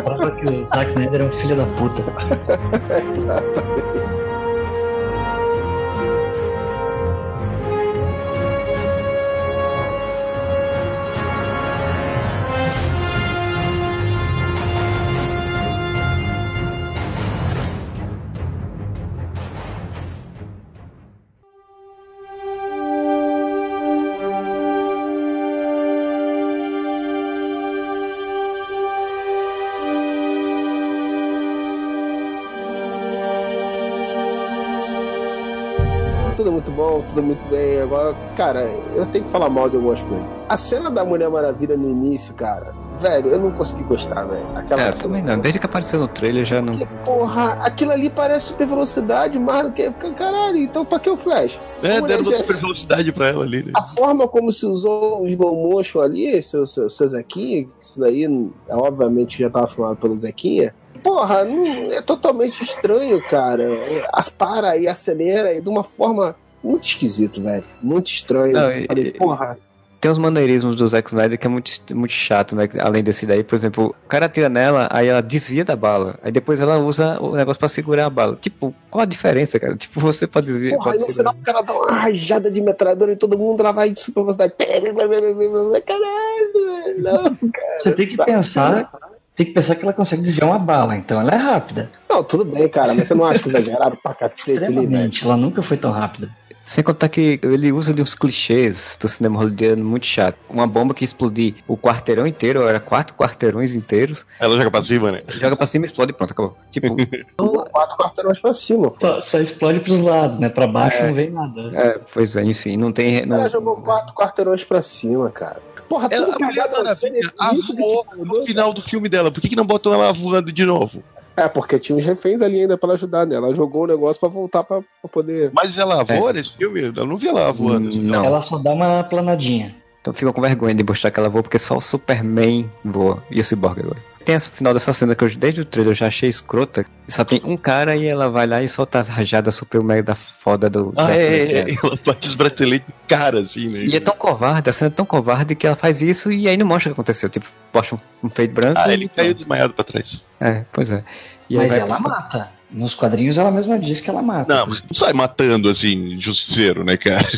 Prova que o Zack Snyder é um filho da puta. tudo tudo muito bem. Agora, cara, eu tenho que falar mal de algumas coisas. A cena da Mulher Maravilha no início, cara, velho, eu não consegui gostar, velho. Aquela É, cena. também não. Desde que apareceu no trailer já não. Porque, porra, aquilo ali parece super velocidade, mano. Que, caralho, então pra que o Flash? É, deram uma já- super velocidade pra ela ali, né? A forma como se usou o slow motion ali, seu, seu, seu Zequinha, isso daí, é, obviamente, já tava filmado pelo Zequinha. Porra, não, é totalmente estranho, cara. As para e acelera e de uma forma muito esquisito, velho. Muito estranho. Não, e- Falei, e- porra, Tem uns maneirismos do Zack Snyder que é muito, muito chato, né? Além desse daí, por exemplo, o cara atira nela, aí ela desvia da bala. Aí depois ela usa o negócio pra segurar a bala. Tipo, qual a diferença, cara? Tipo, você pode desviar. porra, aí pode no segurar. final o cara dá uma rajada de metralhadora e todo mundo ela vai de super velocidade. Caralho, velho. Não, cara. Você tem que sabe? pensar. Tem que pensar que ela consegue desviar uma bala, então ela é rápida. Não, tudo bem, cara, mas você não acha que exageraram pra cacete ali? Extremamente. Ela nunca foi tão rápida. Sem contar que ele usa de uns clichês do cinema hollywoodiano muito chato. Uma bomba que explodir o quarteirão inteiro, era quatro quarteirões inteiros, Ela joga pra cima, né? joga pra cima e explode e pronto, acabou. Tipo, Quatro quarteirões pra cima. Só, só explode pros lados, né? Pra baixo não vem nada. é, pois é, enfim, não tem. Não, Ela jogou quatro quarteirões pra cima, cara. Porra, Ela, tudo a Mulher cagado na cena, é te no final do filme dela. Por que, que não botou ela voando de novo? É, porque tinha uns reféns ali ainda pra ela ajudar, né? Ela jogou o negócio pra voltar pra, pra poder. Mas ela voa nesse filme? Eu não vi ela voando. assim, Não. Ela só dá uma planadinha. Então fica com vergonha de mostrar que ela voa, porque só o Superman voa. E o Cyborg agora. Tem esse final dessa cena que eu, desde o trailer eu já achei escrota. Só tem um cara e ela vai lá e solta as rajadas super mega foda do. Ah, é, é, dela. é. Ela bate os cara, assim, né? E é tão covarde, a cena é tão covarde que ela faz isso e aí não mostra o que aconteceu. Tipo, posta um, um feito branco. Ah, e ele caiu desmaiado pra trás. É, pois é. E Mas vai- ela mata. Nos quadrinhos ela mesma diz que ela mata. Não, mas não sai matando, assim, justiceiro, né, cara?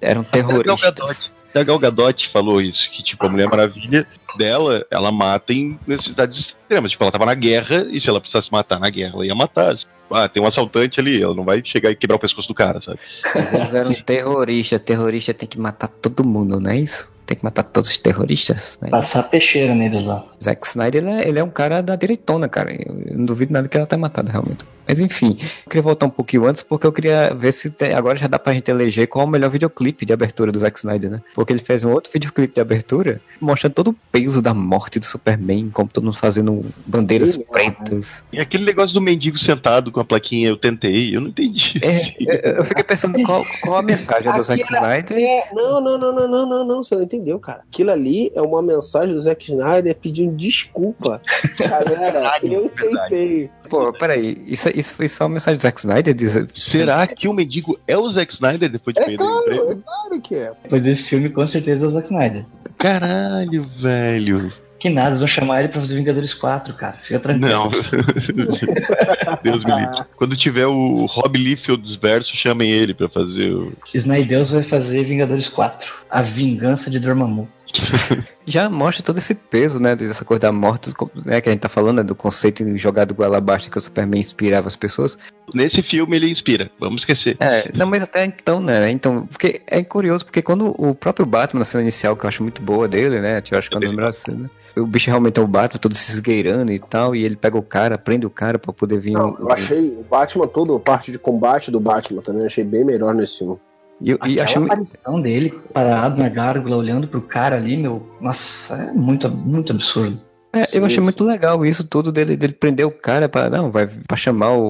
eram A Gal terroristas. Gadot, a Gal Gadot falou isso, que, tipo, a Mulher Maravilha dela, ela mata em necessidades extremas. Tipo, ela tava na guerra, e se ela precisasse matar na guerra, ela ia matar. Ah, tem um assaltante ali, ela não vai chegar e quebrar o pescoço do cara, sabe? Mas eles eram terroristas. Terrorista tem que matar todo mundo, não é isso? Tem que matar todos os terroristas. Né? Passar peixeira neles lá. Zack Snyder, ele é, ele é um cara da direitona, cara. Eu, eu não duvido nada que ela tenha matado, realmente. Mas enfim, eu queria voltar um pouquinho antes, porque eu queria ver se tem- agora já dá pra gente eleger qual é o melhor videoclipe de abertura do Zack Snyder, né? Porque ele fez um outro videoclipe de abertura, mostrando todo o peso da morte do Superman, como todo mundo fazendo bandeiras Sim, pretas. E aquele negócio do mendigo sentado com a plaquinha, eu tentei, eu não entendi. É, eu, fiquei pensando qual, qual a mensagem do Zack Snyder. É, não, não, não, não, não, não, não, você não entendeu, cara. Aquilo ali é uma mensagem do Zack Snyder pedindo desculpa. Galera, Verdade, eu verdade. tentei. Pô, peraí, isso, isso foi só uma mensagem do Zack Snyder? Diz, Será que o mendigo é o Zack Snyder depois de É perder o claro, emprego? é claro que é. Depois desse filme, com certeza é o Zack Snyder. Caralho, velho. Que nada, eles vão chamar ele pra fazer Vingadores 4, cara. Fica tranquilo. Não. Deus me livre. Quando tiver o Rob Liefeld verso, chamem ele pra fazer o. Snydeus vai fazer Vingadores 4. A Vingança de Dormammu. já mostra todo esse peso, né, dessa coisa da morte, né, que a gente tá falando, né, do conceito jogado goela abaixo que o Superman inspirava as pessoas. Nesse filme ele inspira, vamos esquecer. É, não, mas até então, né, então, porque é curioso, porque quando o próprio Batman, na cena inicial, que eu acho muito boa dele, né, eu acho que é uma das melhores cenas, o bicho realmente é o Batman, todo se esgueirando e tal, e ele pega o cara, prende o cara pra poder vir Não, o- eu achei o Batman, toda a parte de combate do Batman também, achei bem melhor nesse filme. E, eu- e Aquela achei aparição dele parado na gárgula, olhando pro cara ali, meu. Nossa, é muito, muito absurdo. É, eu achei muito legal isso tudo dele, dele prender o cara para não, vai para chamar o,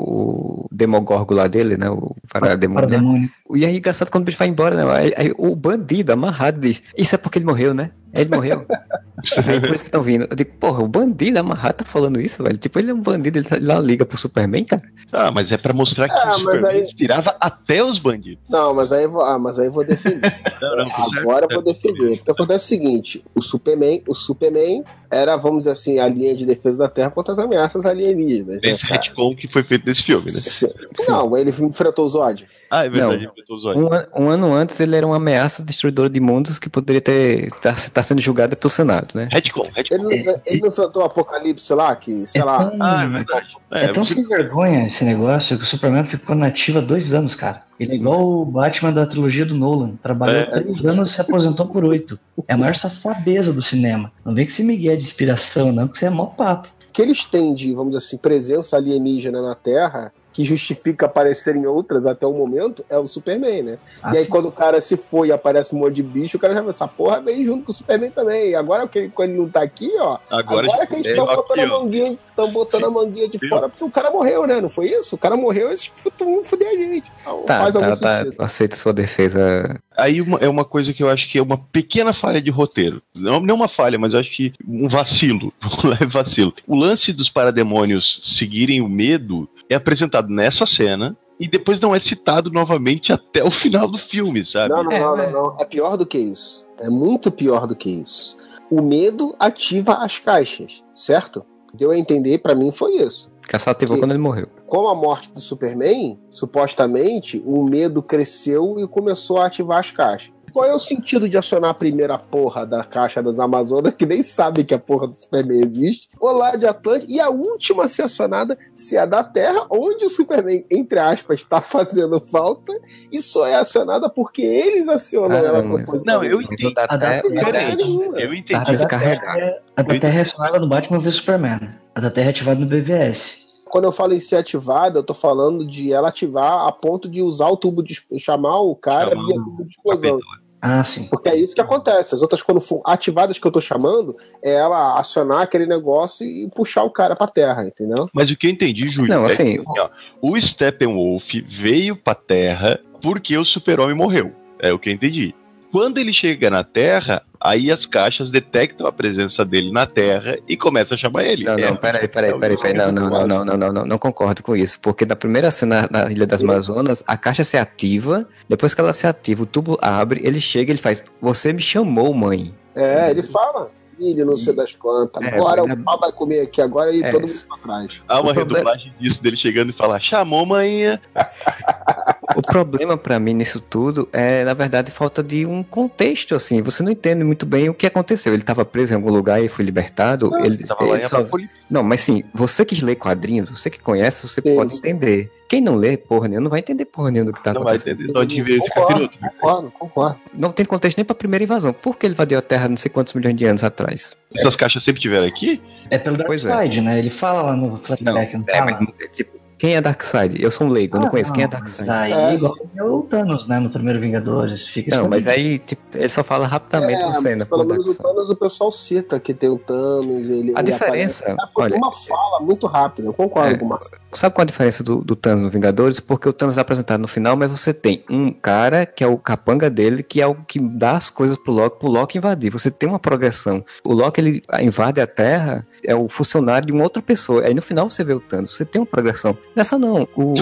o Demogorgo lá dele, né, o Para Parademônio. né? demônio. E aí, engraçado, quando o bicho vai embora, né? Aí, aí o bandido amarrado diz: Isso é porque ele morreu, né? Ele morreu. aí por isso que estão vindo. Eu digo: Porra, o bandido amarrado tá falando isso, velho. Tipo, ele é um bandido, ele tá- ele lá liga pro Superman, cara. Ah, mas é pra mostrar que Ah, o mas Superman aí- inspirava até os bandidos. Não, mas aí eu vou, ah, mas aí eu vou defender. Não, não, certo. Agora eu vou defender. Porque acontece o seguinte: o Superman, o Superman era, vamos dizer assim, a linha de defesa da Terra contra as ameaças alienígenas. Né, Esse retcon que foi feito nesse filme, né? Se- Não, ele enfrentou o Zod. Ah, é verdade, Não. eu tô zoando. Um, um ano antes, ele era uma ameaça destruidora de mundos que poderia ter. tá, tá sendo julgada pelo Senado, né? Retcon, retcon. Ele, não- ele não enfrentou o Apocalipse lá, que, sei É lá. tão, Ah, é verdade. é tão sem vergonha esse negócio que o Superman ficou nativo há dois anos, cara. Ele é igual o Batman da trilogia do Nolan. Trabalhou É. três anos e se aposentou por oito. É a maior safadeza do cinema. Não vem que esse Miguel é de inspiração, não, que você é mó papo. que eles têm de, vamos dizer assim, presença alienígena na Terra que justifica aparecer em outras até o momento é o Superman, né? Ah, e aí sim. quando o cara se foi e aparece um monte de bicho, o cara já vai, essa porra vem junto com o Superman também. E agora que ele, quando ele não tá aqui, ó, Agora, agora, que eles estão botando, a manguinha, tão botando a manguinha de fora, porque o cara morreu, né? Não foi isso? O cara morreu, eles vão fuder a gente. Então, Tá, tá, tá, aceito sua defesa. Aí uma- é uma coisa que eu acho que é uma pequena falha de roteiro. Não, não uma falha, mas eu acho que um vacilo. Um leve vacilo. O lance dos parademônios seguirem o medo é apresentado nessa cena e depois não é citado novamente até o final do filme, sabe? Não, não, É, não, é. não, não. É pior do que isso. É muito pior do que isso. O medo ativa as caixas, certo? Deu a entender, pra mim foi isso. Que só ativou quando ele morreu. Com a morte do Superman, supostamente, o medo cresceu e começou a ativar as caixas. Qual é o sentido de acionar a primeira porra da caixa das Amazonas, que nem sabe que a porra do Superman existe, ou lá de Atlântica, e a última a ser acionada se é a da Terra, onde o Superman, entre aspas, está fazendo falta, e só é acionada porque eles acionam Ah, ela mas- propositalmente. Não, eu entendi. A da- Terra- porra nenhuma. Eu entendi. a da Terra é acionada no Batman vs Superman. A da Terra é ativada no BVS. Quando eu falo em ser ativada, eu tô falando de ela ativar a ponto de usar o tubo de chamar o cara via o tubo de explosão. Ah, sim. Porque é isso que acontece. As outras, quando for ativadas que eu tô chamando, é ela acionar aquele negócio e puxar o cara pra terra, entendeu? Mas o que eu entendi, Júlio, Não, é assim, que, ó, o Steppenwolf veio pra Terra porque o super-homem morreu. É o que eu entendi. Quando ele chega na Terra, aí as caixas detectam a presença dele na Terra e começam a chamar ele. Não, É, não, peraí, peraí, é o peraí, peraí. Não, não, não, não, não, não, não, não concordo com isso. Porque na primeira cena na Ilha das Amazonas, a caixa se ativa, depois que ela se ativa, o tubo abre, ele chega e ele faz, você me chamou, mãe. É, ele fala. Filho, não sei das quantas. É, Agora é- o pau vai comer aqui agora e É, todo isso. mundo pra trás. Há uma redublagem disso dele chegando e falar: chamou, manhã. O problema pra mim nisso tudo é, na verdade, falta de um contexto, assim. Você não entende muito bem o que aconteceu. Ele estava preso em algum lugar e foi libertado. ele, Tava lá ele em só-. Não, mas sim, você que lê quadrinhos, você que conhece, você Isso. pode entender. Quem não lê porra nenhuma não vai entender porra nenhuma do que tá Não vai acontecendo. entender. Só de ver esse Concordo, concordo, concordo. Não tem contexto nem pra primeira invasão. Por que ele invadiu a Terra não sei quantos milhões de anos atrás? Essas caixas sempre tiveram aqui? É pelo Pois é. Né? Ele fala lá no flashback, não, É, fala? mas, tipo, quem é Darkseid? Eu sou um leigo, eu não Ah, conheço. Quem é mas Darkseid? Aí, É, igual o Thanos, né? No primeiro Vingadores. Fica Não, mas aí, tipo, ele só fala rapidamente É, cena. pelo menos o. Thanos o pessoal cita que tem o Thanos, ele. A ele diferença, aparece. Ah, Foi olha, uma fala muito rápida, eu concordo É. com o Marcelo. Sabe qual a diferença do, do Thanos no Vingadores? Porque o Thanos é apresentado no final, mas você tem um cara que é o capanga dele, que é o que dá as coisas pro Loki, pro Loki invadir. Você tem uma progressão. O Loki, ele invade a Terra, é o funcionário de uma outra pessoa. Aí no final você vê o Thanos. Você tem uma progressão. Nessa não. O,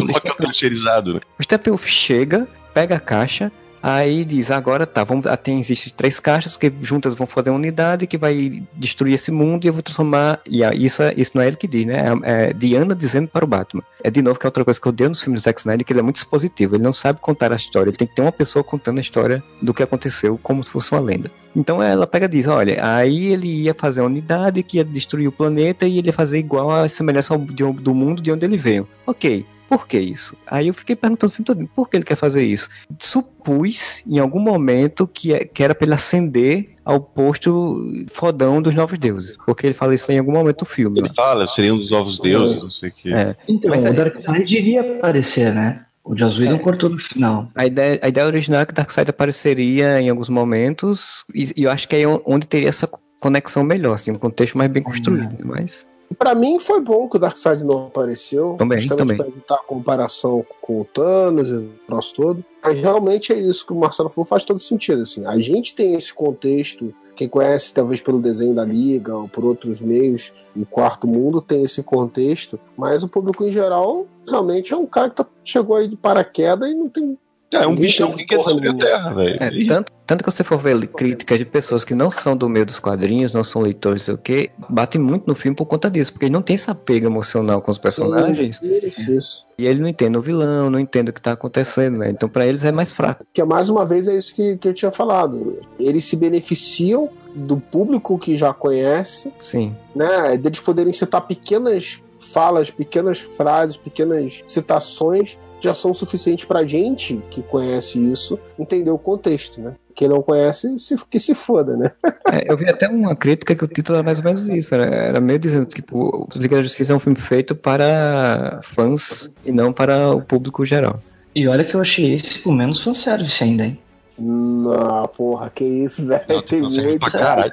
né? o Steppenwolf chega, pega a caixa, aí diz, agora tá, vamos, ah, tem, existem três caixas que juntas vão fazer uma unidade que vai destruir esse mundo e eu vou transformar, e isso, é, isso não é ele que diz, né, é, é Diana dizendo para o Batman. É de novo que é outra coisa que eu odeio nos filmes do Zack Snyder, que ele é muito expositivo, ele não sabe contar a história, ele tem que ter uma pessoa contando a história do que aconteceu como se fosse uma lenda. Então ela pega e diz, olha, aí ele ia fazer uma unidade que ia destruir o planeta e ele ia fazer igual a semelhança ao, de- do mundo de onde ele veio. Ok, por que isso? Aí eu fiquei perguntando o filme todo, por que ele quer fazer isso? Supus em algum momento que, é- que era pra ele ascender ao posto fodão dos novos deuses. Porque ele fala isso em algum momento do filme. Ele né? fala, seriam os novos deuses, não sei o quê. É. Então, Mas o Darkseid iria aparecer, né? O Joss Whedon cortou no final. A ideia, a ideia original é que Darkseid apareceria em alguns momentos, e, e eu acho que é onde teria essa conexão melhor, assim, um contexto mais bem construído. Mas E pra mim foi bom que o Darkseid não apareceu. Também, justamente também. pra evitar a comparação com o Thanos e o troço todo. Mas realmente é isso que o Marcelo falou, faz todo sentido. Assim. A gente tem esse contexto, quem conhece talvez pelo desenho da Liga ou por outros meios, o Quarto Mundo tem esse contexto, mas o público em geral realmente é um cara que tá- chegou aí de paraquedas e não tem. É um bichão tem que quer destruir a. Terra, velho. É, tanto, tanto que você for ver críticas de pessoas que não são do meio dos quadrinhos, não são leitores, sei o quê, bate muito no filme por conta disso, porque ele não tem esse apego emocional com os personagens, Isso, isso. e ele não entende o vilão, não entende o que tá acontecendo, né? Então pra eles é mais fraco. Porque mais uma vez é isso que, que eu tinha falado. Eles se beneficiam do público que já conhece, Sim. né? Deles poderem citar pequenas falas, pequenas frases, pequenas citações já são suficientes pra gente que conhece isso entender o contexto, né? quem não conhece, se, que se foda, né? É, eu vi até uma crítica que o título era mais ou menos isso, né? Era meio dizendo que tipo, o Liga da Justiça é um filme feito para fãs e não para o público geral. E olha que eu achei esse com menos fanservice ainda, hein? Não, porra, que isso, velho. Não, Tem não muito. caralho.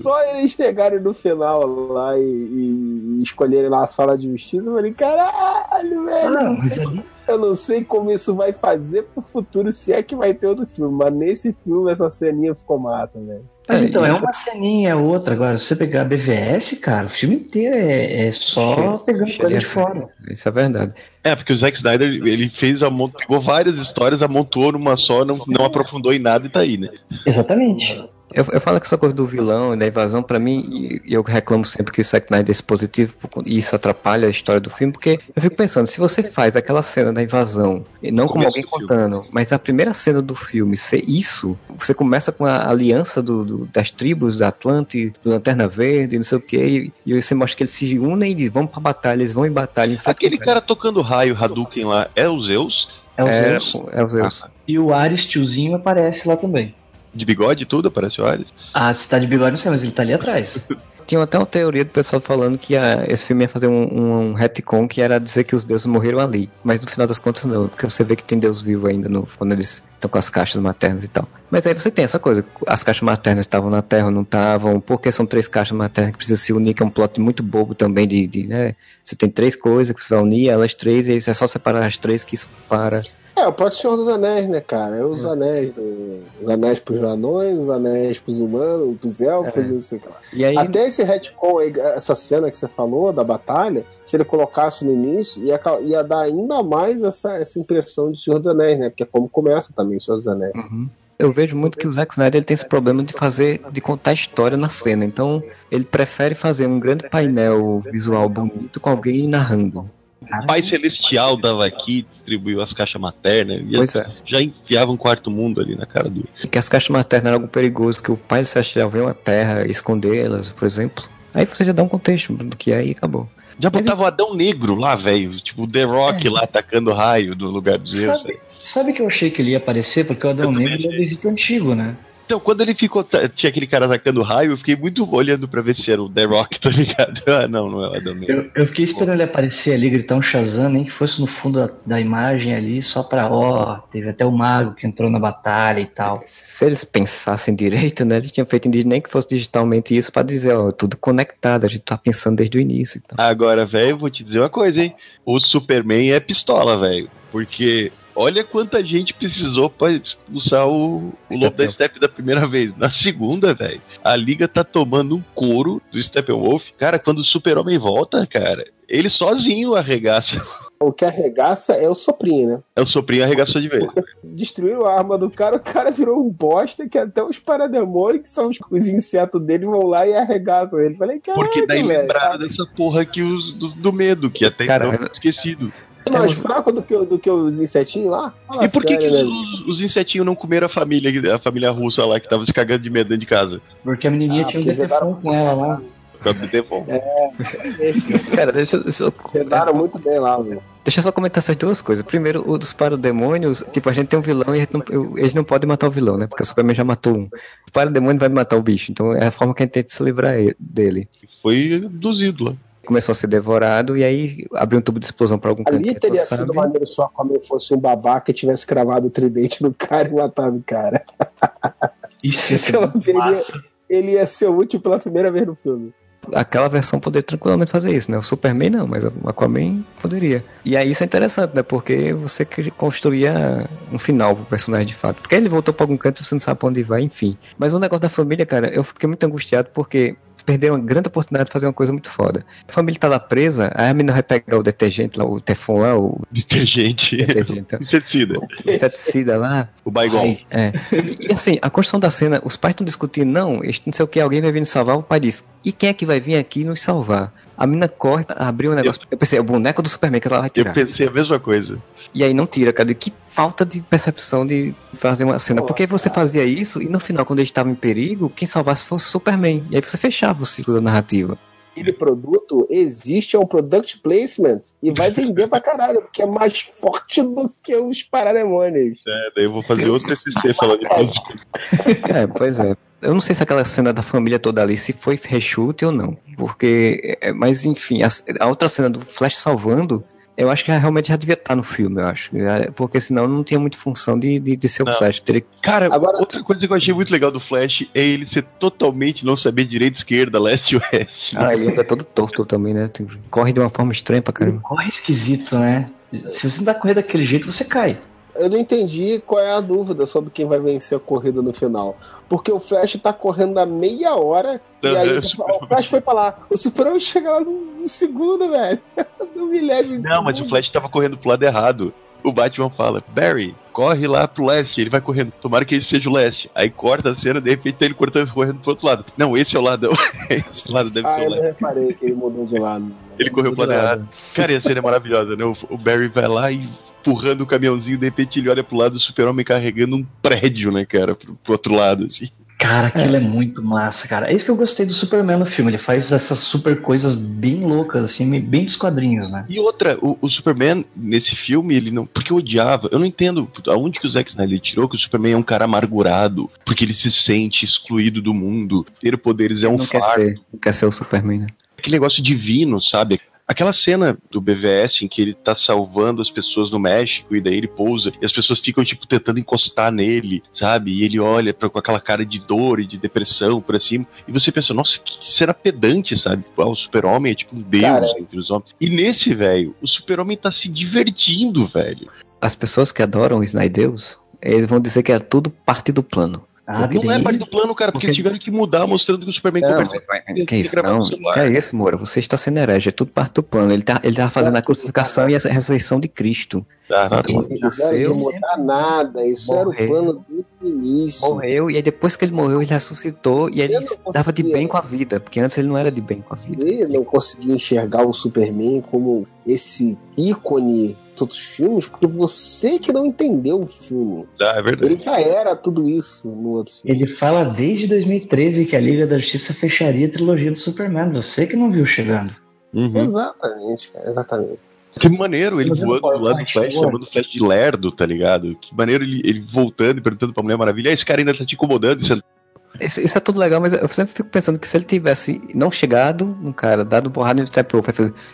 Só eles chegarem no final lá e, e escolherem lá a sala de justiça, eu falei, caralho, velho. Ah, mas ali, Eu não sei como isso vai fazer pro futuro, se é que vai ter outro filme, mas nesse filme essa ceninha ficou massa, velho. Mas É, então, é uma ceninha, é outra. Agora, se você pegar a BVS, cara, o filme inteiro é, é só pegando coisa de fora. Isso é verdade. É, porque o Zack Snyder, ele fez, pegou várias histórias, amontoou numa só, não, não aprofundou em nada e tá aí, né? Exatamente. Eu, eu falo que essa coisa do vilão e da invasão, pra mim, e eu reclamo sempre que o Zack Snyder é expositivo e isso atrapalha a história do filme, porque eu fico pensando, se você faz aquela cena da invasão, e não como alguém contando, mas a primeira cena do filme ser isso, você começa com a aliança do, do- das tribos da Atlante, do Lanterna Verde, não sei o que, e, e você mostra que eles se unem e dizem, vamos pra batalha, eles vão em batalha. Aquele cara tocando raio Hadouken lá é o Zeus? É o é, Zeus. é o Zeus. E o Ares tiozinho aparece lá também. De bigode e tudo, aparece o Ares. Ah, se tá de bigode, não sei, mas ele tá ali atrás. Tinha até uma teoria do pessoal falando que a- esse filme ia fazer um, um, um retcon que era dizer que os deuses morreram ali. Mas no final das contas não, porque você vê que tem deus vivo ainda no, quando eles estão com as caixas maternas e tal. Mas aí você tem essa coisa, as caixas maternas estavam na Terra ou não estavam, porque são três caixas maternas que precisam se unir, que é um plot muito bobo também de, de né? Você tem três coisas que você vai unir, elas três, e aí é só separar as três que isso para. É, o próprio Senhor dos Anéis, né, cara? É os anéis do. Os anéis pros anões, os anéis pros humanos, pros elfos, É. não sei o que lá. E aí, Até esse retcon, aí, essa cena que você falou da batalha, se ele colocasse no início, ia, ia dar ainda mais essa, essa impressão de Senhor dos Anéis, né? Porque é como começa também o Senhor dos Anéis. Uhum. Eu vejo muito que o Zack Snyder ele tem esse problema de fazer, de contar a história na cena. Então, ele prefere fazer um grande painel visual bonito com alguém narrando. O Pai Celestial dava aqui, distribuiu as caixas maternas, e Pois é. já enfiava um quarto mundo ali na cara do. E que as caixas maternas eram algo perigoso, que o pai celestial veio à Terra escondê-las, por exemplo. Aí você já dá um contexto do que é e acabou. Já botava o Adão Negro lá, velho. Tipo, o The Rock lá atacando raio no lugar do Zeus. Sabe, sabe que eu achei que ele ia aparecer? Porque o Adão Eu Negro é Egito antigo, né? Então, quando ele ficou. Tinha aquele cara atacando raio, eu fiquei muito olhando pra ver se era o The Rock, tá ligado? Ah, não, não é o Negro. Eu, eu fiquei esperando ele aparecer ali, gritar um Shazam, nem que fosse no fundo da, da imagem ali, só pra, ó, teve até o mago que entrou na batalha e tal. Se eles pensassem direito, né? Eles tinham feito nem que fosse digitalmente isso pra dizer, ó, tudo conectado, a gente tá pensando desde o início. Então. Agora, velho, eu vou te dizer uma coisa, hein? O Superman é pistola, velho. Porque olha quanta gente precisou pra expulsar o, o Lobo da Steppe da primeira vez. Na segunda, velho, a Liga tá tomando um couro do Steppenwolf. Cara, quando o Super-Homem volta, cara, ele sozinho arregaça. O que arregaça é o soprinho, né? É o soprinho arregaçou de vez. Destruiu a arma do cara, o cara virou um bosta, que até os parademônios, que são os, os insetos dele, vão lá e arregaçam ele. Falei, cara. Porque daí lembraram dessa porra que os do, do medo, que até Cara, então esquecido. Mais fraco do que, do que os insetinhos lá? Fala E por que, sério, que né? os, os- os insetinhos não comeram a família, a família russa lá, que tava se cagando de medo dentro de casa? Porque a menininha Ah, tinha um jogaram- com ela lá. Devon. Cara, deixa, eu- deixa, eu- Pedaram muito bem lá, velho. deixa eu só comentar essas duas coisas. Primeiro, o dos parademônios, tipo, a gente tem um vilão e a não, eles não podem matar o vilão, né? Porque o Superman já matou um. O parademônio vai matar o bicho, então é a forma que a gente tenta se livrar e- dele. Foi abduzido lá. Começou a ser devorado e aí abriu um tubo de explosão pra algum canto. Ali teria sido sabem. maneiro só como eu fosse um babaca e tivesse cravado o tridente no cara e matado o cara. Isso ia Pelo muito menos massa. Ele ia ser útil pela primeira vez no filme. aquela versão poder tranquilamente fazer isso, né? O Superman não, mas o Aquaman poderia. E aí isso é interessante, né? Porque você construía um final pro personagem de fato. Porque ele voltou pra algum canto e você não sabe pra onde vai, enfim. Mas o negócio da família, cara, eu fiquei muito angustiado porque perderam uma grande oportunidade de fazer uma coisa muito foda. A família tá lá presa, aí a menina vai pegar o detergente lá, o Teflon lá, o Detergente. detergente, Inseticida. o inseticida lá. O Baigon. Ai, é. E assim, a construção da cena, os pais estão discutindo, não, não sei o que, alguém vai vir nos salvar. O pai diz, e quem é que vai vir aqui nos salvar? A menina corre, abriu o negócio. Eu pensei, é o boneco do Superman que ela vai Eu tirar. pensei a mesma coisa. E aí não tira, cara. Que falta de percepção de fazer uma cena. Porque você fazia isso e no final, quando ele estava em perigo, quem salvasse fosse o Superman. E aí você fechava o ciclo da narrativa. aquele produto existe, é um product placement e vai vender pra caralho, porque é mais forte do que os parademônios. É, daí eu vou fazer outro SC falando de produto. É, pois é. Eu não sei se aquela cena da família toda ali se foi reshoot ou não. Porque. é, Mas enfim, a, a outra cena do Flash salvando, eu acho que realmente já devia estar no filme, eu acho. É, Porque senão não tinha muita função de, de, de ser o Não. Flash. Teria... Cara, Agora- outra coisa que eu achei muito legal do Flash é ele ser totalmente não saber direita, esquerda, leste e oeste. Ah, ele anda todo torto também, né? Corre de uma forma estranha pra Ele caramba. corre esquisito, né? Se você não dá correr daquele jeito, você cai. Eu não entendi qual é a dúvida sobre quem vai vencer a corrida no final. Porque o Flash tá correndo há meia hora e Aham, aí super- o Flash foi pra lá. O Superman chega lá no, no segundo, velho. No milésimo Não, mas o. Flash tava correndo pro lado errado. O Batman fala, Barry, corre lá pro leste. Ele vai correndo. Tomara que esse seja o leste. Aí corta a cena, de repente tá ele cortando, correndo pro outro lado. Não, esse é o lado. esse lado deve Ah, ser o eu não lado. reparei que ele mudou de lado. Ele correu pro lado errado. Cara, e a cena é maravilhosa, né? O, o Barry vai lá e empurrando o caminhãozinho, de repente ele olha pro lado do super-homem carregando um prédio, né, cara, pro, pro outro lado, assim. Cara, aquilo é. muito massa, cara. É isso que eu gostei do Superman no filme. Ele faz essas super coisas bem loucas, assim, bem dos quadrinhos, né? E outra, o, o Superman, nesse filme, ele não. Porque eu odiava. Eu não entendo aonde que o Zack Snyder tirou que o Superman é um cara amargurado. Porque ele se sente excluído do mundo. Ter poderes é um não quer fardo. ser, não quer ser o Superman, né? Aquele negócio divino, sabe? Aquela cena do BVS em que ele tá salvando as pessoas no México e daí ele pousa e as pessoas ficam, tipo, tentando encostar nele, sabe? E ele olha pra, com aquela cara de dor e de depressão pra cima. E você pensa, nossa, que cena pedante, sabe? Ah, o super-homem é tipo um deus Cara. entre os homens. E nesse, velho, o super-homem tá se divertindo, velho. As pessoas que adoram o Snydeus, eles vão dizer que é tudo parte do plano. Ah, Não é parte do plano, cara, porque, Porque- eles tiveram que mudar mostrando que o Superman Não, conversa. mas Ele que isso, não. é isso, Moura? Você está sendo herege, é tudo parte do plano. Ele tá, ele tava fazendo a crucificação e a ressurreição de Cristo. Ah, tá Então, ele Não nasceu, não mudar nada. Isso era Morreu. o plano desde o início. morreu, e aí depois que ele morreu, ele ressuscitou e ele estava de bem com a vida, porque antes ele não era de bem com a vida. Ele não conseguia enxergar o Superman como esse ícone outros filmes, porque você que não entendeu o filme. Ah, é verdade. Ele já era tudo isso no outro filme. Ele fala desde 2013 que a Liga da Justiça fecharia a trilogia do Superman. Você que não viu chegando. Uhum. Exatamente, cara, exatamente. Que maneiro ele voando do lado do Flash, chamando o Flash de lerdo, tá ligado? Que maneiro ele, ele voltando e perguntando pra Mulher Maravilha, ah, esse cara ainda tá te incomodando, isso é Isso, isso é tudo legal, mas eu sempre fico pensando que se ele tivesse não chegado no cara, dado porrada no trap rope,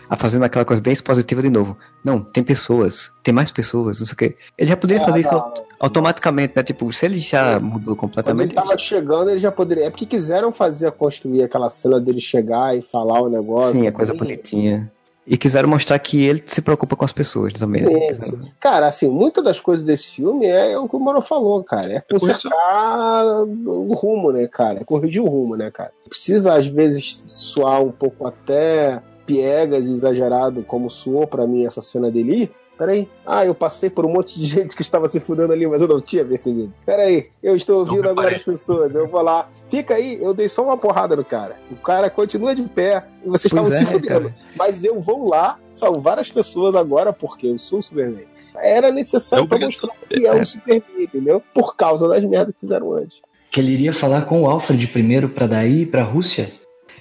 a fazendo aquela coisa bem expositiva de novo. Não, tem pessoas, tem mais pessoas, não sei o quê. Ele já poderia fazer isso Ah, au- automaticamente, né? Tipo, se ele já mudou Quando ele completamente. tava chegando, ele já poderia. É porque quiseram fazer, construir aquela cena dele chegar e falar o negócio. Sim, é coisa bonitinha. E quiseram mostrar que ele se preocupa com as pessoas também. né? Cara, assim, muitas das coisas desse filme é o que o Moro falou, cara. É consertar o rumo, né, cara? É corrigir o rumo, né, cara? Precisa, às vezes, soar um pouco até piegas e exagerado, como soou pra mim essa cena dele. Peraí. Ah, eu passei por um monte de gente que estava se fudendo ali, mas eu não tinha percebido. Peraí, eu estou ouvindo agora as pessoas. Eu vou lá. Fica aí, eu dei só uma porrada no cara. O cara continua de pé e vocês Pois estavam se é, fudendo. cara. Mas eu vou lá salvar as pessoas agora porque eu sou o Superman. Era necessário É pra obrigação. mostrar que é o Superman, entendeu? Por causa das merdas que fizeram antes. Que ele iria falar com o Alfred primeiro pra daí ir pra Rússia.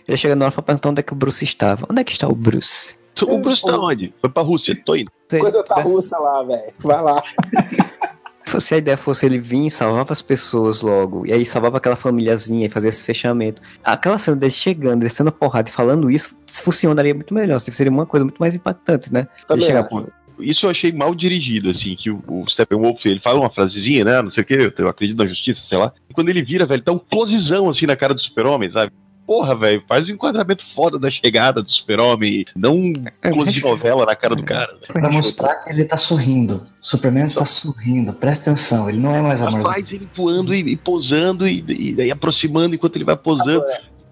Ele chega na hora pra perguntar onde é que o Bruce estava. Onde é que está o Bruce? O Bruce tá onde? Foi pra Rússia, tô indo. Coisa tá russa lá, velho. Vai lá. Se a ideia fosse ele vir e salvava as pessoas logo, e aí salvava aquela famíliazinha e fazia esse fechamento. Aquela cena dele chegando, descendo a porrada e falando isso, funcionaria muito melhor. Seria uma coisa muito mais impactante, né? Também ele chegar, Isso eu achei mal dirigido, assim, que o, o Steppenwolf, ele fala uma frasezinha, né, não sei o que, eu acredito na justiça, sei lá. E quando ele vira, velho, tá um closezão, assim, na cara do super-homem, sabe? Porra, velho, faz um enquadramento foda da chegada do super-homem, não um É, close de novela na cara do cara. velho. Pra mostrar que ele tá sorrindo. O Superman está sorrindo. Presta atenção, ele não é mais Mas amargurado. faz ele voando e, e posando e, e daí aproximando enquanto ele vai posando.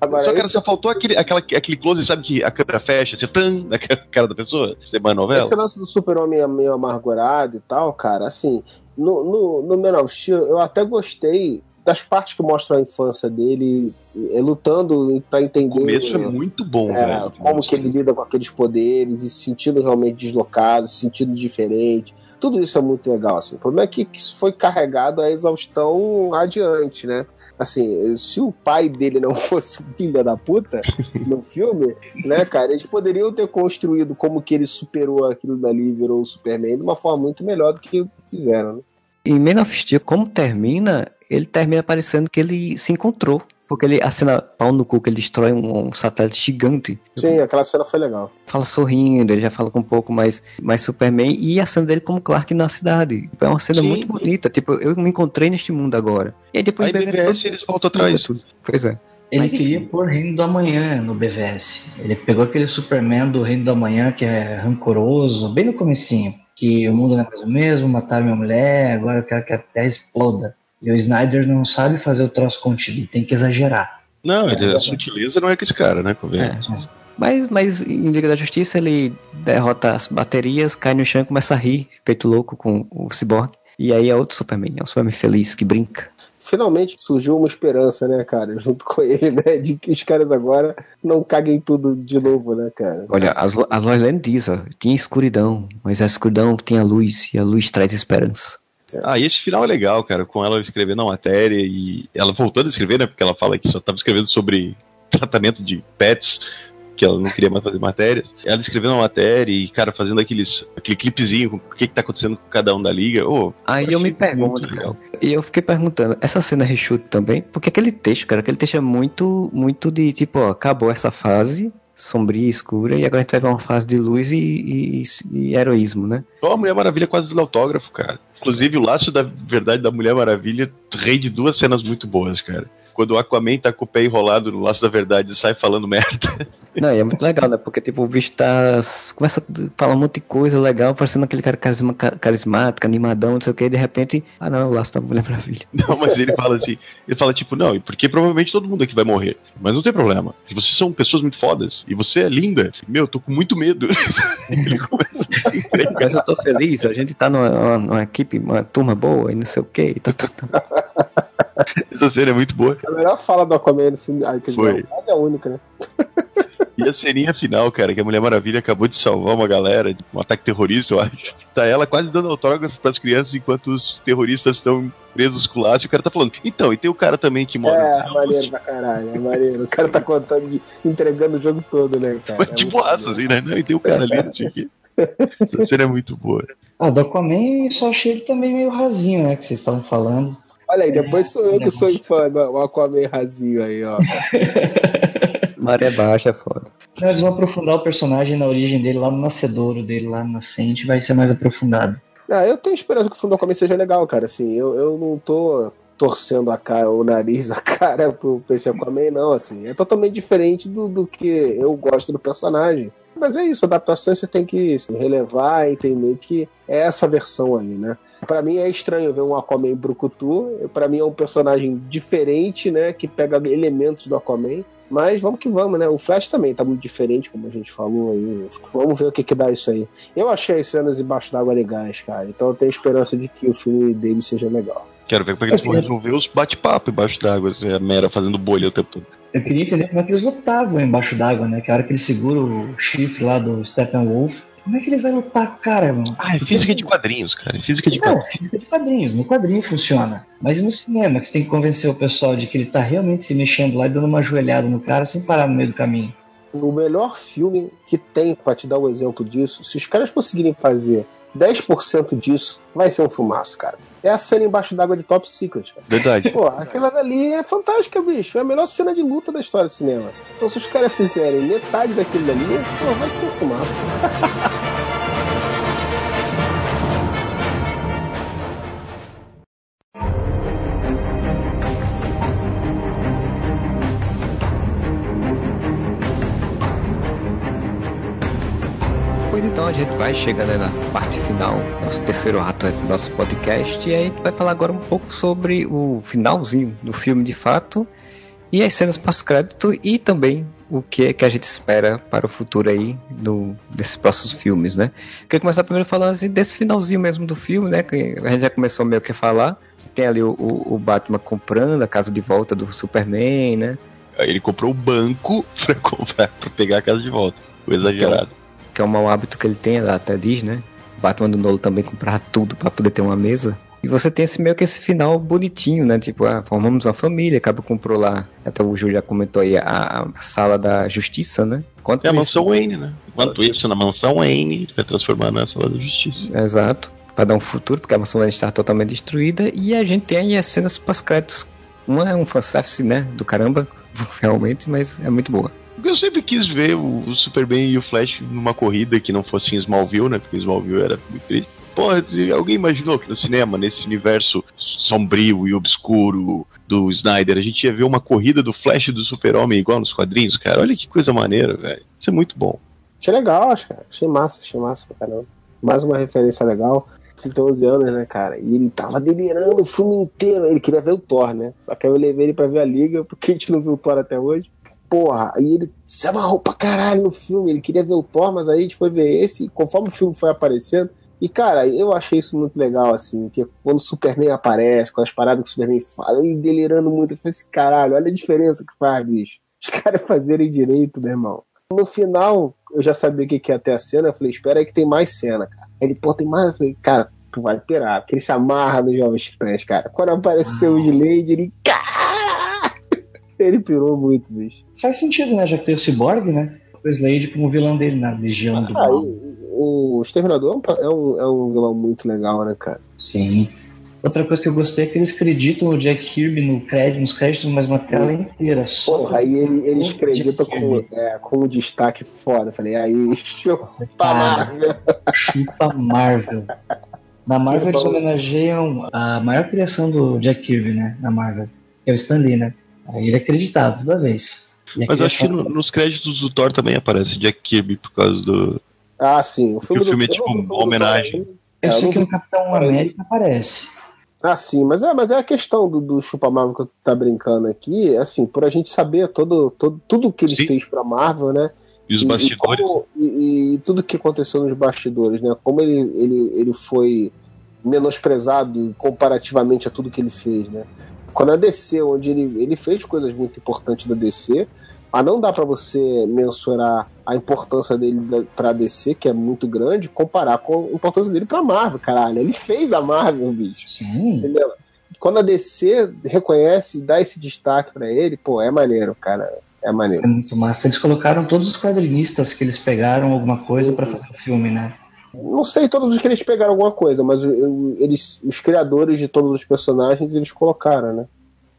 Agora, só, cara, esse, só faltou aquele, aquela, aquele close, sabe, que a câmera fecha, assim, tan, na cara da pessoa, você vai novela. esse lance do super-homem meio amargurado e tal, cara, assim, no, no, no Man of Steel, eu até gostei das partes que mostram a infância dele é, lutando pra O entender começo é muito bom, é, velho. como que ele lida com aqueles poderes e se sentindo realmente deslocado, se sentindo diferente. Tudo isso é muito legal, assim. O problema é que isso foi carregado a exaustão adiante, né? Assim, se o pai dele não fosse filha da puta no filme, né, cara, eles poderiam ter construído como que ele superou aquilo dali e virou o Superman de uma forma muito melhor do que fizeram, né? Em Man of Steel, como termina, ele termina parecendo que ele se encontrou. Porque ele, a cena pau no cu que ele destrói um, um satélite gigante. Sim, aquela cena foi legal. Fala sorrindo, ele já fala com um pouco mais, mais Superman. E a cena dele como Clark na cidade. É uma cena Sim. muito bonita. Tipo, eu me encontrei neste mundo agora. E aí depois Aí BVS BVS eles voltam atrás. tudo. Pois é. Ele Mas, queria pôr Reino do Amanhã no BVS. Ele pegou aquele Superman do Reino do Amanhã que é rancoroso, bem no comecinho. Que o mundo não é mais o mesmo, mataram minha mulher, agora eu quero que a Terra exploda. E o Snyder não sabe fazer o troço contido, ele tem que exagerar. Não, ele, a sutileza não é com esse cara, né? É. Mas, mas em Liga da Justiça ele derrota as baterias, cai no chão e começa a rir, feito louco com o Cyborg. E aí é outro Superman, é um Superman feliz que brinca. Finalmente surgiu uma esperança, né, cara, junto com ele, né, de que os caras agora não caguem tudo de novo, né, cara. Olha, a, Lo- a Lois Lane diz, ó, tinha escuridão, mas a escuridão tinha luz, e a luz traz esperança. Ah, e esse final é legal, cara, com ela escrevendo a matéria e ela voltando a escrever, né? Porque ela fala que só estava escrevendo sobre tratamento de pets, que ela não queria mais fazer matérias. Ela escrevendo a matéria e, cara, fazendo aqueles, aquele clipezinho com o que, que tá acontecendo com cada um da liga. Ô, Aí eu eu me pergunto, cara. E eu fiquei perguntando, essa cena é reshoot também? Porque aquele texto, cara, aquele texto é muito, muito de, tipo, ó, acabou essa fase sombria e escura, e agora a gente vai pra uma fase de luz e, e- e heroísmo, né? A Mulher Maravilha quase do autógrafo, cara. Inclusive, o laço da verdade da Mulher Maravilha rende duas cenas muito boas, cara. Quando o Aquaman tá com o pé enrolado no laço da verdade e sai falando merda. Não, e é muito legal, né? Porque, tipo, o bicho tá. Começa a falar um monte de coisa legal, parecendo aquele cara carisma, ca- carismático, animadão, não sei o que, e de repente. Ah, não, é o laço da Mulher Maravilha. Não, mas ele fala assim, ele fala tipo, não, e porque provavelmente todo mundo aqui vai morrer. Mas não tem problema. Vocês são pessoas muito fodas. E você é linda. Meu, eu tô com muito medo. ele começa a se entregar. Mas eu tô feliz, a gente tá numa, numa- numa equipe, uma turma boa e não sei o que. E tá, tá, tá. Essa cena é muito boa. A melhor fala do Aquaman no filme, ah, quer dizer, Foi. quase é a única, né? E a ceninha final, cara, que a Mulher Maravilha acabou de salvar uma galera de um ataque terrorista, eu acho. Tá ela quase dando autógrafo pras crianças enquanto os terroristas estão presos com o laço. E o cara tá falando, então, e tem o cara também que mora. É, maneiro pra caralho, é maneiro. O cara tá contando, de- entregando o jogo todo, né, cara? Mas É maneiro. assim, né? Não, e tem o cara ali, não sei o quê. Essa cena é muito boa. Ah, do Aquaman só achei ele também meio rasinho, né? Que vocês estavam falando. Olha aí, depois sou eu que sou fã do Aquaman rasinho aí, ó. Maré baixa é foda. Não, eles vão aprofundar o personagem na origem dele, lá no nascedouro dele, lá no nascente, vai ser mais aprofundado. Ah, eu tenho esperança que o filme do Aquaman seja legal, cara. Assim, eu, eu não tô torcendo a cara, o nariz, a cara pro, esse Aquaman, não, assim. É totalmente diferente do, do que eu gosto do personagem. Mas é isso, adaptações você tem que assim, relevar, entender que é essa versão aí, né? Pra mim é estranho ver um Aquaman brucutu. Pra mim é um personagem diferente, né? Que pega elementos do Aquaman. Mas vamos que vamos, né? O Flash também tá muito diferente, como a gente falou aí. Vamos ver o que que dá isso aí. Eu achei as cenas embaixo d'água legais, cara. Então eu tenho esperança de que o filme dele seja legal. Quero ver como é que eles vão resolver os bate-papo embaixo d'água, assim, a Mera fazendo bolha o tempo todo. Eu queria entender como é que eles lutavam embaixo d'água, né? Que a hora que ele segura o chifre lá do Steppenwolf, como é que ele vai lutar com o cara, mano? Ah, é física de quadrinhos, cara. É física de Não, quadrinhos. física de quadrinhos. No quadrinho funciona. Mas no cinema, que você tem que convencer o pessoal de que ele tá realmente se mexendo lá e dando uma joelhada no cara sem parar no meio do caminho. O melhor filme que tem, pra te dar um exemplo disso, se os caras conseguirem fazer 10% disso, vai ser um fumaço, cara. É a cena embaixo d'água de Top Secret, cara. Verdade. Pô, aquela dali é fantástica, bicho. É a melhor cena de luta da história do cinema. Então, se os caras fizerem metade daquilo dali, pô, vai ser um Pois então a gente vai chegando aí na parte final, nosso terceiro ato do nosso podcast, e aí a gente vai falar agora um pouco sobre o finalzinho do filme de fato, e as cenas pós-crédito, e também o que é que a gente espera para o futuro aí do, desses próximos filmes, né? Queria começar primeiro falando assim, desse finalzinho mesmo do filme, né? Que a gente já começou meio que a falar. Tem ali o, o, o Batman comprando a casa de volta do Superman, né? Ele comprou o banco pra comprar, pra pegar a casa de volta. Foi exagerado. Que é um mau hábito que ele tem, ela até diz, né? Batman do Nolo também comprar tudo para poder ter uma mesa. E você tem esse meio que esse final bonitinho, né? Tipo, ah, formamos uma família, acaba comprou lá, até o Júlio já comentou aí, a, a sala da justiça, né? Quanto é a mansão Wayne, né? Enquanto isso, na mansão Wayne, vai transformar na sala da justiça. Exato. Para dar um futuro, porque a mansão Wayne está totalmente destruída. E a gente tem aí as cenas pós-créditos. Uma é um fanservice, né? Do caramba, realmente, mas é muito boa. Porque eu sempre quis ver o, Superman e o Flash numa corrida que não fosse em Smallville, né? Porque Smallville era muito triste. Porra, alguém imaginou que no cinema, nesse universo sombrio e obscuro do Snyder, a gente ia ver uma corrida do Flash do Super-Homem igual nos quadrinhos, cara? Olha que coisa maneira, velho. Isso é muito bom. Achei legal, acho, cara. Achei massa, achei massa pra caramba. Mais uma referência legal. Ele tem 11 anos, né, cara? E ele tava delirando o filme inteiro. Ele queria ver o Thor, né? Só que eu levei ele pra ver a Liga, porque a gente não viu o Thor até hoje porra, e ele se amarrou pra caralho no filme, ele queria ver o Thor, mas aí a gente foi ver esse, e conforme o filme foi aparecendo, e cara, eu achei isso muito legal, assim, que quando o Superman aparece, com as paradas que o Superman fala, ele delirando muito, eu falei assim, caralho, olha a diferença que faz, bicho. Os caras fazerem direito, meu irmão. No final, eu já sabia o que, que ia ter a cena, eu falei, espera aí que tem mais cena, cara. Ele, pô, tem mais? Eu falei, cara, tu vai pirar, porque ele se amarra nos Jovens Titãs, cara. Quando apareceu o Slade, ele, ele pirou muito, bicho. Faz sentido, né? Já que tem o Cyborg, né? O Slade como vilão dele na Legião do ah, Mal. O Exterminador é um, é um vilão muito legal, né, cara? Sim. Outra coisa que eu gostei é que eles acreditam o Jack Kirby no crédito, nos créditos, mas uma tela inteira. Só Porra, aí ele, eles acreditam com, é, com um destaque foda. Falei, aí, chupa Marvel. Chupa Marvel. Na Marvel eles homenageiam a maior criação do Jack Kirby, né? Na Marvel. É o Stan Lee, né? Aí ele é acreditado toda vez. Mas acho que no, nos créditos do Thor também aparece Jack Kirby por causa do. Ah, sim. O filme, o filme é tipo uma homenagem. Eu sei que no Capitão América aparece. Ah, sim, mas é, mas é a questão do, do Chupa Marvel que eu tá brincando aqui, assim, por a gente saber todo, todo, tudo que ele sim. fez pra Marvel, né? E os bastidores. E, como, e, e, tudo que aconteceu nos bastidores, né? Como ele, ele, ele foi menosprezado comparativamente a tudo que ele fez, né? Quando a DC, onde ele, ele fez coisas muito importantes da DC, a não dá para você mensurar a importância dele pra DC, que é muito grande, comparar com a importância dele pra Marvel, caralho. Ele fez a Marvel, bicho. Sim. Entendeu? Quando a DC reconhece e dá esse destaque para ele, pô, é maneiro, cara. É maneiro. É muito massa. Eles colocaram todos os quadrinistas que eles pegaram alguma coisa para fazer o filme, né? Não sei todos os que eles pegaram alguma coisa, mas eles, os criadores de todos os personagens, eles colocaram, né?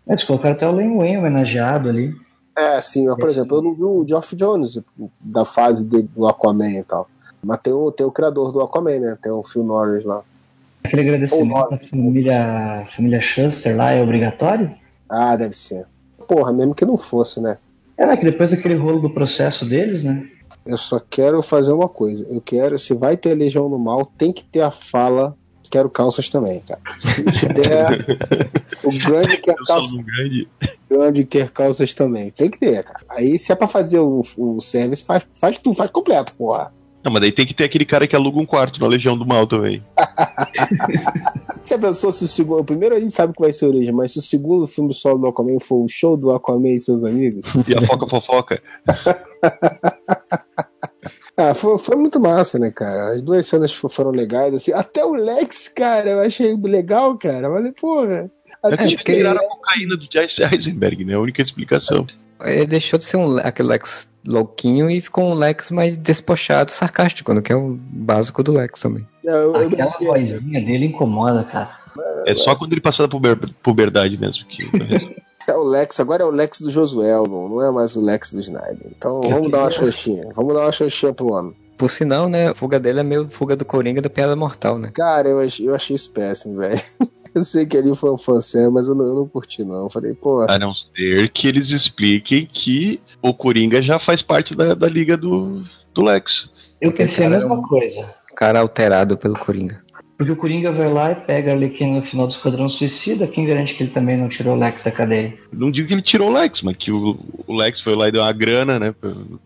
É, eles colocaram até o Len Wayne homenageado ali. É, sim, por exemplo, eu não vi o Geoff Jones da fase dele, do Aquaman e tal. Mas tem o, tem o criador do Aquaman, né? Tem o Phil Norris lá. Aquele agradecimento à família, família Shuster lá é obrigatório? Ah, deve ser. Porra, mesmo que não fosse, né? É, né, que depois daquele rolo do processo deles, né? Eu só quero fazer uma coisa. Eu quero, se vai ter Legião no Mal, tem que ter a fala. Quero calças também, cara. Se tiver o grande quer calças. Grande. grande quer calças também. Tem que ter, cara. Aí se é pra fazer o, o service, faz, faz tudo, faz completo, porra. Não, mas daí tem que ter aquele cara que aluga um quarto na Legião do Mal também. Você pensou se o segundo. Primeiro a gente sabe que vai ser origem, mas se o segundo filme solo do Aquaman for o show do Aquaman e seus amigos. E a foca fofoca. ah, foi, foi muito massa, né, cara? As duas cenas foram legais, assim. Até o Lex, cara, eu achei legal, cara. Mas, porra. É que eles tiraram a cocaína do Jesse Eisenberg, né? A única explicação. Ele deixou de ser um, aquele Lex louquinho e ficou um Lex mais despochado, sarcástico, que é o básico do Lex também. Aquela vozinha dele incomoda, cara. É só quando ele passa da puber, puberdade mesmo que. é o Lex, agora é o Lex do Josuel, não, não é mais o Lex do Snyder. Então vamos dar uma xoxinha. Vamos dar uma xoxinha pro homem. Por sinal, né, a fuga dele é meio fuga do Coringa da Piada Mortal, né? Cara, eu, eu achei isso péssimo, velho. Eu sei que ali foi um fanservice, mas eu não, eu não curti, não. Eu falei, pô. A não ser que eles expliquem que o Coringa já faz parte da, da liga do, do Lex. Eu pensei a mesma coisa. Cara alterado pelo Coringa. Porque o Coringa vai lá e pega a Arlequina no final do Esquadrão Suicida. Quem garante que ele também não tirou o Lex da cadeia? Não digo que ele tirou o Lex, mas que o, o Lex foi lá e deu uma grana, né?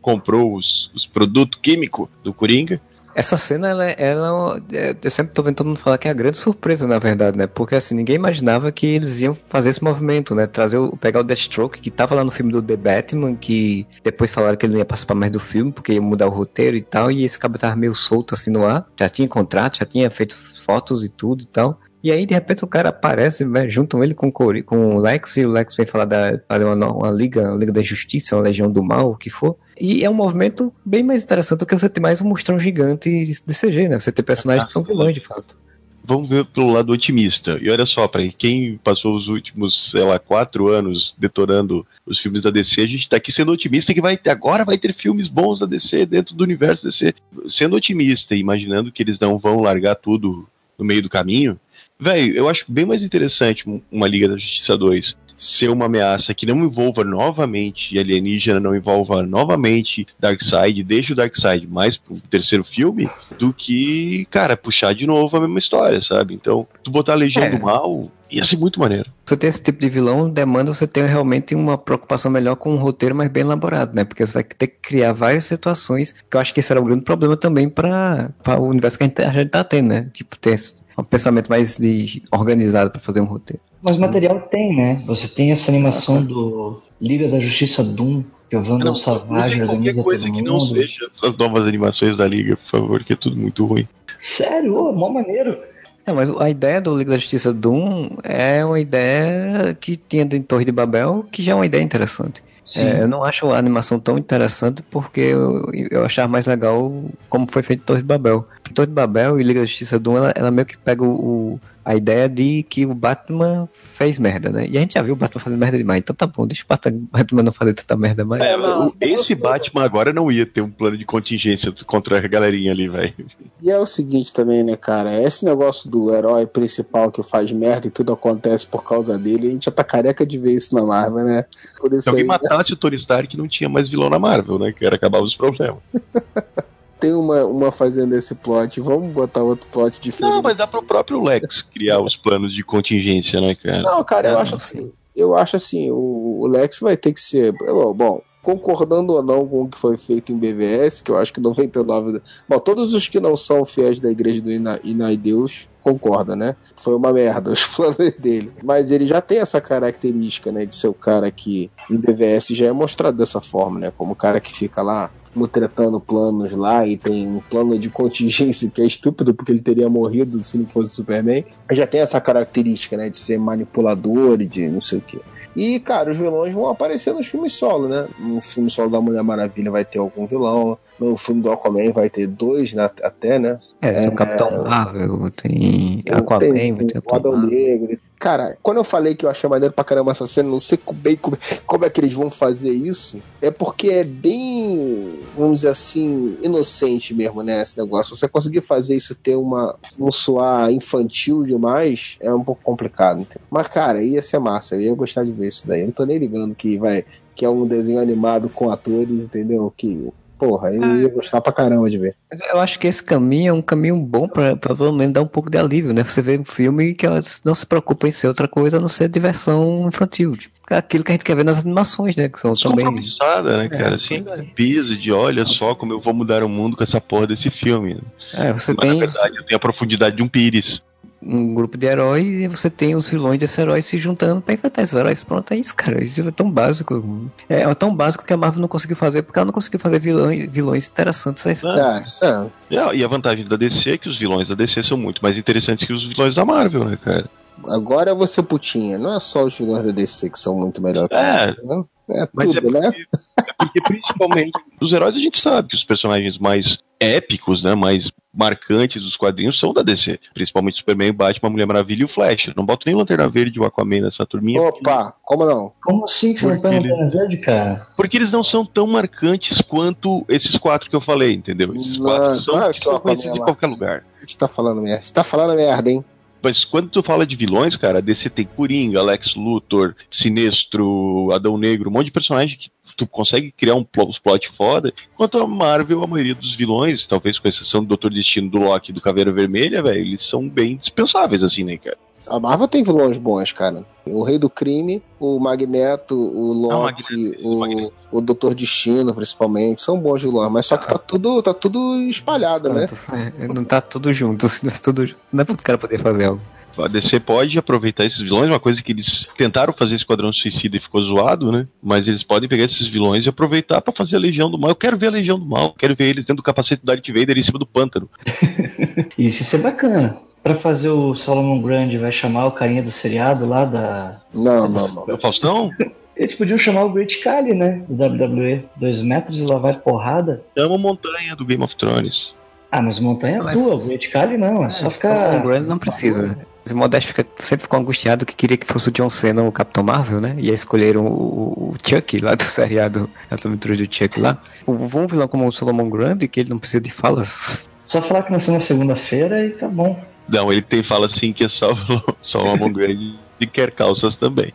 Comprou os, os produtos químicos do Coringa. Essa cena, ela, ela, é, eu sempre tô vendo todo mundo falar que é a grande surpresa, na verdade, né? Porque assim, ninguém imaginava que eles iam fazer esse movimento, né? Trazer o, pegar o Deathstroke, que tava lá no filme do The Batman, que depois falaram que ele não ia participar mais do filme, porque ia mudar o roteiro e tal, e esse cabo tava meio solto assim no ar. Já tinha contrato, já tinha feito fotos e tudo e tal. E aí, de repente, o cara aparece, né, juntam ele com, com o Lex, e o Lex vem falar da fazer uma, uma liga, uma liga da justiça, uma legião do mal, o que for. E é um movimento bem mais interessante do que você ter mais um mostrão gigante de CG, né? Você ter personagens que são vilões, de fato. Vamos ver pelo lado otimista. E olha só, para quem passou os últimos, sei lá, quatro anos detorando os filmes da DC, a gente tá aqui sendo otimista que vai agora vai ter filmes bons da DC dentro do universo DC. Sendo otimista, imaginando que eles não vão largar tudo no meio do caminho, Velho, eu acho bem mais interessante uma Liga da Justiça 2 ser uma ameaça que não envolva novamente alienígena, não envolva novamente Darkseid, deixa o Darkseid mais pro terceiro filme, do que, cara, puxar de novo a mesma história, sabe? Então, tu botar a Legião é. do Mal ia ser muito maneiro. Você ter esse tipo de vilão demanda você ter realmente uma preocupação melhor com um roteiro mais bem elaborado, né? Porque você vai ter que criar várias situações, que eu acho que esse era o grande problema também para o universo que a gente, a gente tá tendo, né? Tipo, ter um pensamento mais de, organizado para fazer um roteiro. Mas material tem, né? Você tem essa animação do Liga da Justiça Doom, que o Vandal Savage organiza coisa que não seja as novas animações da Liga, por favor, que é tudo muito ruim. Sério? Oh, mó maneiro. É, mas a ideia do Liga da Justiça Doom é uma ideia que tinha em Torre de Babel, que já é uma ideia interessante. É, eu não acho a animação tão interessante porque eu, eu achava mais legal como foi feito Torre de Babel. Torre de Babel e Liga da Justiça Doom, ela, ela meio que pega o, o a ideia de que o Batman fez merda, né? E a gente já viu o Batman fazendo merda demais, então tá bom, deixa o Batman não fazer tanta merda mais. É, esse Batman agora não ia ter um plano de contingência contra a galerinha ali, velho. E é o seguinte também, né, cara? Esse negócio do herói principal que faz merda e tudo acontece por causa dele, a gente já tá careca de ver isso na Marvel, né? Por isso Se alguém aí, matasse né? o Tony Stark, não tinha mais vilão na Marvel, né? Que era acabar os problemas. tem uma, uma fazendo esse plot, vamos botar outro plot diferente. Não, mas dá pro próprio Lex criar os planos de contingência, né, cara? Não, cara, eu acho assim. Eu acho assim, o, o Lex vai ter que ser. Bom, concordando ou não com o que foi feito em BVS, que eu acho que 99. Bom, todos os que não são fiéis da igreja do Inai Deus concordam, né? Foi uma merda os planos dele. Mas ele já tem essa característica, né? De ser o cara que em BVS já é mostrado dessa forma, né? Como o cara que fica lá tretando planos lá e tem um plano de contingência que é estúpido porque ele teria morrido se não fosse Superman. Já tem essa característica, né, de ser manipulador e de não sei o que. E, cara, os vilões vão aparecer nos filmes solo, né? No filme solo da Mulher Maravilha vai ter algum vilão. No filme do Aquaman vai ter dois né, até, né? É, é o Capitão Marvel, tem Aquaman, tem, vai ter o Adão Negro, Cara, quando eu falei que eu achei maneiro pra caramba essa cena, não sei bem como, como é que eles vão fazer isso, é porque é bem, vamos dizer assim, inocente mesmo, né? Esse negócio. Você conseguir fazer isso ter uma, um soar infantil demais é um pouco complicado. Entendeu? Mas, cara, ia ser massa. Eu ia gostar de ver isso daí. Eu não tô nem ligando que vai. Que é um desenho animado com atores, entendeu? Que porra, eu ah. ia gostar pra caramba de ver. Mas eu acho que esse caminho é um caminho bom pra, pra pelo menos dar um pouco de alívio, né? Você vê um filme que não se preocupa em ser outra coisa a não ser diversão infantil. Tipo, aquilo que a gente quer ver nas animações, né? Que são Só também. né, cara? É, assim, é. pisa de olha só como eu vou mudar o mundo com essa porra desse filme. É, você Mas, tem. Na verdade, eu tenho a profundidade de um pires um grupo de heróis e você tem os vilões desses heróis se juntando para enfrentar esses heróis. Pronto, é isso, cara. Isso é tão básico. É, é tão básico que a Marvel não conseguiu fazer porque ela não conseguiu fazer vilões, vilões interessantes. É, é, é. E a vantagem da DC é que os vilões da DC são muito mais interessantes que os vilões da Marvel, né, cara? Agora você putinha, não é só os vilões da DC que são muito melhores é. que né? É Mas é tudo, é porque, né? É porque principalmente os heróis a gente sabe que os personagens mais épicos, né, mais marcantes dos quadrinhos são da DC. Principalmente Superman, Batman, Mulher Maravilha e o Flash. Não boto nem Lanterna Verde e o Aquaman nessa turminha. Opa, porque... como não? Como assim que você não põe Lanterna Verde, cara? Porque eles não são tão marcantes quanto esses quatro que eu falei, entendeu? Esses não, quatro são, claro são conhecidos em qualquer lugar. Gente tá falando merda. Você tá falando merda, hein? Mas quando tu fala de vilões, cara, a DC tem Coringa, Lex Luthor, Sinestro, Adão Negro, um monte de personagem que tu consegue criar um plot, plot foda. Enquanto a Marvel, a maioria dos vilões, talvez com exceção do Doutor Destino, do Loki do Caveira Vermelha, velho, eles são bem dispensáveis, assim, né, cara? A Marvel tem vilões bons, cara. O Rei do Crime, o Magneto, o Loki, Magneto, o, Magneto. o Doutor Destino, principalmente, são bons vilões, mas só que tá tudo, tá tudo espalhado, né? É, não tá tudo junto, se não é tudo junto. Não é pro cara poder fazer algo. A DC pode aproveitar esses vilões, uma coisa que eles tentaram fazer Esquadrão Suicida e ficou zoado, né? Mas eles podem pegar esses vilões e aproveitar pra fazer a Legião do Mal. Eu quero ver a Legião do Mal, quero ver eles dentro do capacete do Darth Vader em cima do pântano. Isso ia ser bacana. Pra fazer o Solomon Grande, vai chamar o carinha do seriado lá da. Não, não, não. É o Faustão? Eles podiam chamar o Great Kali, né? Do WWE. Dois metros e lá vai porrada. Chama a montanha do Game of Thrones. Ah, mas montanha Mas- tua, o Great Kali não, é só ficar. O Grant não precisa. Esse Modeste fica, sempre ficou angustiado que queria que fosse o John Cena o Capitão Marvel, né? E aí escolheram o, o Chuck lá do seriado, a aventura do Chuck lá. O, um vilão como o Solomon Grande, que ele não precisa de falas. Só falar que nasceu na segunda-feira e tá bom. Não, ele tem fala assim que é só, só uma mão grande e quer calças também.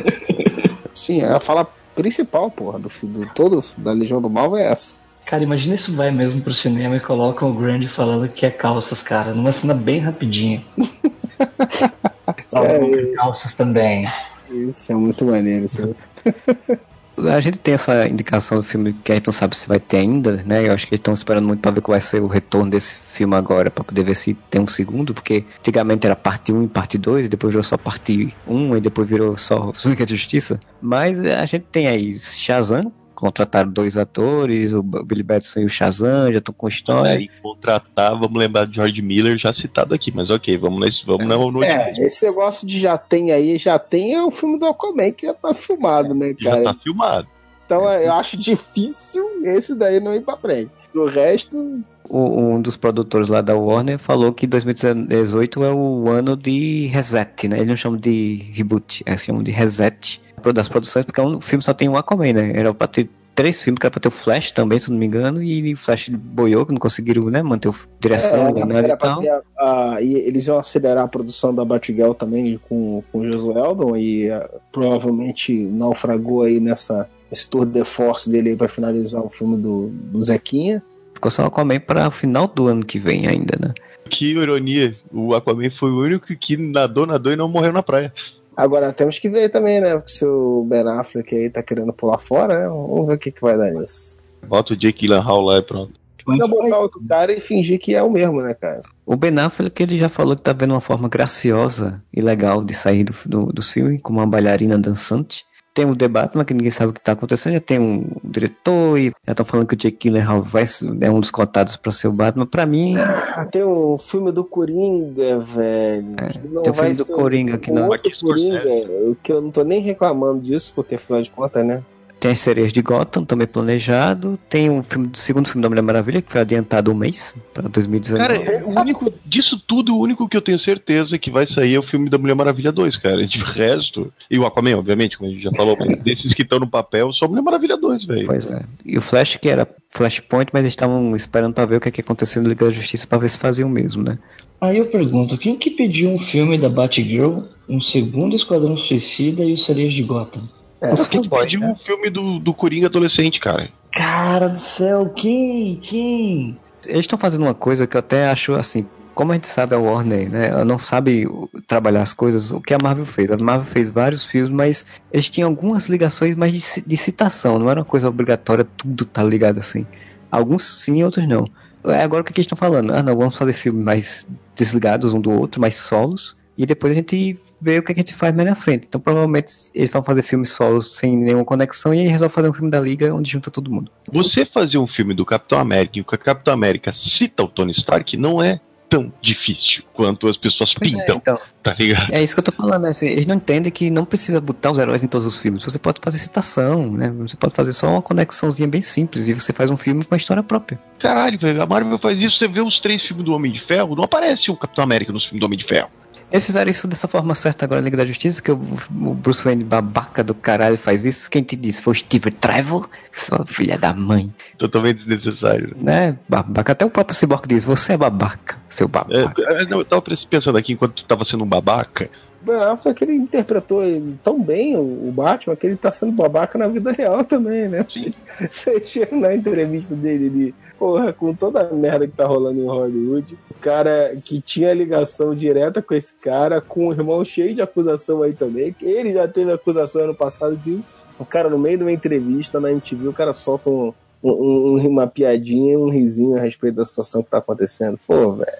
Sim, é a fala principal, porra, do, do todo da Legião do Mal é essa. Cara, imagina isso vai mesmo pro cinema e colocam o Grande falando que é calças, cara. Numa cena bem rapidinha. Quer calças também. Isso é muito maneiro. Isso é- A gente tem essa indicação do filme que a gente não sabe se vai ter ainda, né? Eu acho que eles estão esperando muito pra ver qual vai ser o retorno desse filme agora, pra poder ver se tem um segundo, porque antigamente era parte 1 e parte 2, e depois virou só parte 1, e depois virou só Liga da Justiça. Mas a gente tem aí Shazam, contrataram dois atores, o Billy Batson e o Shazam, já estão com história. Aí contratar, vamos lembrar de George Miller já citado aqui, mas ok, vamos nesse, vamos na no É, esse negócio de já tem aí, já tem é o filme do Aquaman que já tá filmado, né, já cara? tá filmado. Então é, eu acho difícil esse daí não ir pra frente. O resto, O- um dos produtores lá da Warner falou que 2018 é o ano de reset, né? Eles não chamam de reboot, eles chamam de reset das produções, porque um- o filme só tem um Aquaman, né? Era pra ter três filmes, que era pra ter o Flash também, se não me engano, e o Flash boiou, que não conseguiram, né, manter a direção, é, era e tal. a- a- e eles iam acelerar a produção da Batgirl também com, com o Josué Eldon e ah, provavelmente naufragou aí nessa esse tour de force dele aí pra finalizar o filme do, do Zequinha. Ficou só o Aquaman pra final do ano que vem ainda, né? Que ironia, o Aquaman foi o único que nadou, nadou e não morreu na praia. Agora temos que ver também, né? Se o Ben Affleck aí tá querendo pular fora, né? Vamos ver o que, que vai dar nisso. Bota o Jake Gyllenhaal lá e pronto. Ainda botar outro cara e fingir que é o mesmo, né, cara? O Ben Affleck, ele já falou que tá vendo uma forma graciosa e legal de sair do, do- dos filmes, como uma bailarina dançante. Tem o The Batman, que ninguém sabe o que tá acontecendo, já tem um diretor e já estão falando que o Jake Gyllenhaal vai ser é um dos cotados pra ser o Batman. Pra mim, Ah, tem o filme do Coringa, velho. não tem o vai filme do ser Coringa que não... Coringa, o que eu não tô nem reclamando disso, porque afinal de contas, né? Tem as sereias de Gotham, também planejado. Tem o filme, o segundo filme da Mulher Maravilha, que foi adiantado um mês, pra 2019. Cara, o único, disso tudo, o único que eu tenho certeza que vai sair é o filme da Mulher Maravilha 2, cara. De resto, e o Aquaman, obviamente, como a gente já falou, mas desses que estão no papel, só Mulher Maravilha 2, velho. Pois é. E o Flash, que era Flashpoint, mas eles estavam esperando pra ver o que, é que ia acontecer no Liga da Justiça pra ver se faziam mesmo, né? Aí eu pergunto, quem que pediu um filme da Batgirl, um segundo Esquadrão Suicida e o Sereias de Gotham? É, Quem fanboys, pediu né? o filme do, do Coringa adolescente, cara? Cara do céu, quem? Quem? Eles estão fazendo uma coisa que eu até acho assim. Como a gente sabe, a Warner, né? Ela não sabe o- trabalhar as coisas, o que a Marvel fez. A Marvel fez vários filmes, mas eles tinham algumas ligações mais de, de citação, não era uma coisa obrigatória, tudo tá ligado assim. Alguns sim, outros não. É agora o que que eles estão falando? Ah, não, vamos fazer filmes mais desligados um do outro, mais solos, e depois a gente vê o que a gente faz mais na frente. Então provavelmente eles vão fazer filmes solos sem nenhuma conexão, e aí resolve fazer um filme da Liga onde junta todo mundo. Você fazer um filme do Capitão América e o Capitão América cita o Tony Stark não é tão difícil quanto as pessoas Pois é, pintam, então, tá ligado? É isso que eu tô falando, né? Eles não entendem que não precisa botar os heróis em todos os filmes. Você pode fazer citação, né? Você pode fazer só uma conexãozinha bem simples e você faz um filme com uma história própria. Caralho, velho, a Marvel faz isso, você vê os três filmes do Homem de Ferro, não aparece o Capitão América nos filmes do Homem de Ferro. Eles fizeram isso dessa forma certa agora na Liga da Justiça, que o, o Bruce Wayne babaca do caralho faz isso. Quem te disse? Foi o Steve Trevor, sua filha da mãe, Totalmente desnecessário. né? Babaca. Até o próprio Cyborg diz, você é babaca, seu É, babaca. é, não, eu tava pensando aqui enquanto tu tava sendo um babaca. Ben Affleck ele interpretou tão bem o Batman que ele tá sendo babaca na vida real também, né? Sim. Você chega na entrevista dele ali, porra, com toda a merda que tá rolando em Hollywood, o cara que tinha ligação direta com esse cara, com o irmão cheio de acusação aí também, que ele já teve acusação ano passado disso. O cara, no meio de uma entrevista na MTV, o cara solta um, um- um- uma piadinha, um risinho a respeito da situação que tá acontecendo. Pô, velho.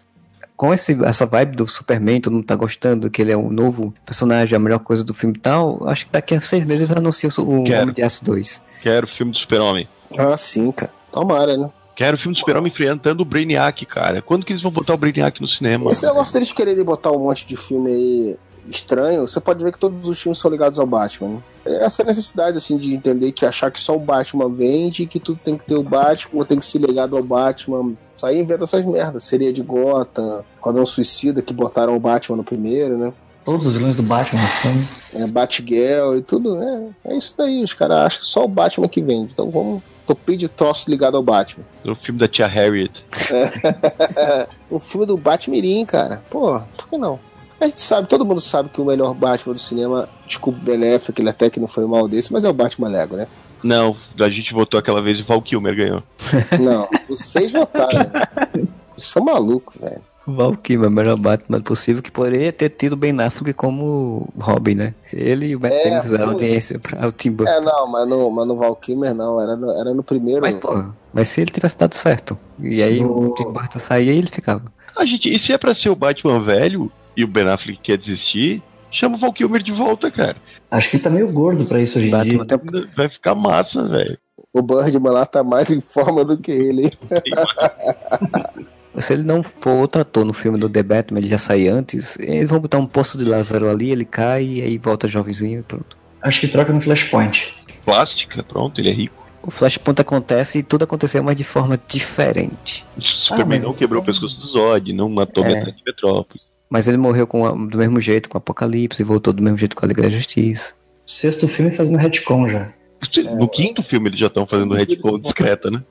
Com esse, essa vibe do Superman, todo mundo tá gostando, que ele é um novo personagem, a melhor coisa do filme e tal, acho que daqui a seis meses anuncia o Quero. Homem de Aço 2. Quero o filme do Super-Homem. Ah, sim, cara. Tomara, né? Quero o filme do Super-Homem enfrentando o Brainiac, cara. Quando que eles vão botar o Brainiac no cinema? Esse negócio deles quererem botar um monte de filme aí estranho, você pode ver que todos os filmes são ligados ao Batman. Né? Essa necessidade, assim, de entender que achar que só o Batman vende, que tudo tem que ter o Batman, ou tem que ser ligado ao Batman. Isso aí inventa essas merdas. Seria de Gotham, Quadrão Suicida, que botaram o Batman no primeiro, né? Todos os vilões do Batman no filme. É, Batgirl e tudo, né? É isso daí, os caras acham que só o Batman que vende. Então vamos topir de troço ligado ao Batman. O filme da tia Harriet. o filme do Batmirim, cara. Pô, por que não? A gente sabe, todo mundo sabe que o melhor Batman do cinema, desculpa o Ben Affleck, ele até que não foi mal desse, mas é o Batman Lego, né? Não, a gente votou aquela vez e o Val Kilmer ganhou. Não, vocês votaram. né? Vocês são malucos, velho. Val Kilmer, o melhor Batman possível, que poderia ter tido Ben Affleck como Robin, né? Ele e o Matt É, fizeram audiência pra o Tim Burton. É, não, mas no, mas no Val Kilmer não, era no, era no primeiro. Mas, pô, mas se ele tivesse dado certo, e aí o Tim Burton saía e ele ficava. Ah, gente, e se é pra ser o Batman velho e o Ben Affleck quer desistir, chama o Val Kilmer de volta, cara. Acho que ele tá meio gordo pra isso hoje em Batman dia. tem Vai ficar massa, velho. O Birdman lá tá mais em forma do que ele. Se ele não for outro ator no filme do The Batman, ele já sai antes, eles vão botar um poço de Lázaro ali, ele cai e aí volta jovenzinho e pronto. Acho que troca no Flashpoint. Plástica, pronto, ele é rico. O Flashpoint acontece e tudo aconteceu, mas de forma diferente. O Superman mas- não quebrou o pescoço do Zod, não matou É. metade de Metrópolis. Mas ele morreu com a- do mesmo jeito com o Apocalipse e voltou do mesmo jeito com a Liga da Justiça. Sexto filme fazendo retcon já. No quinto filme eles já estão fazendo retcon discreta, né?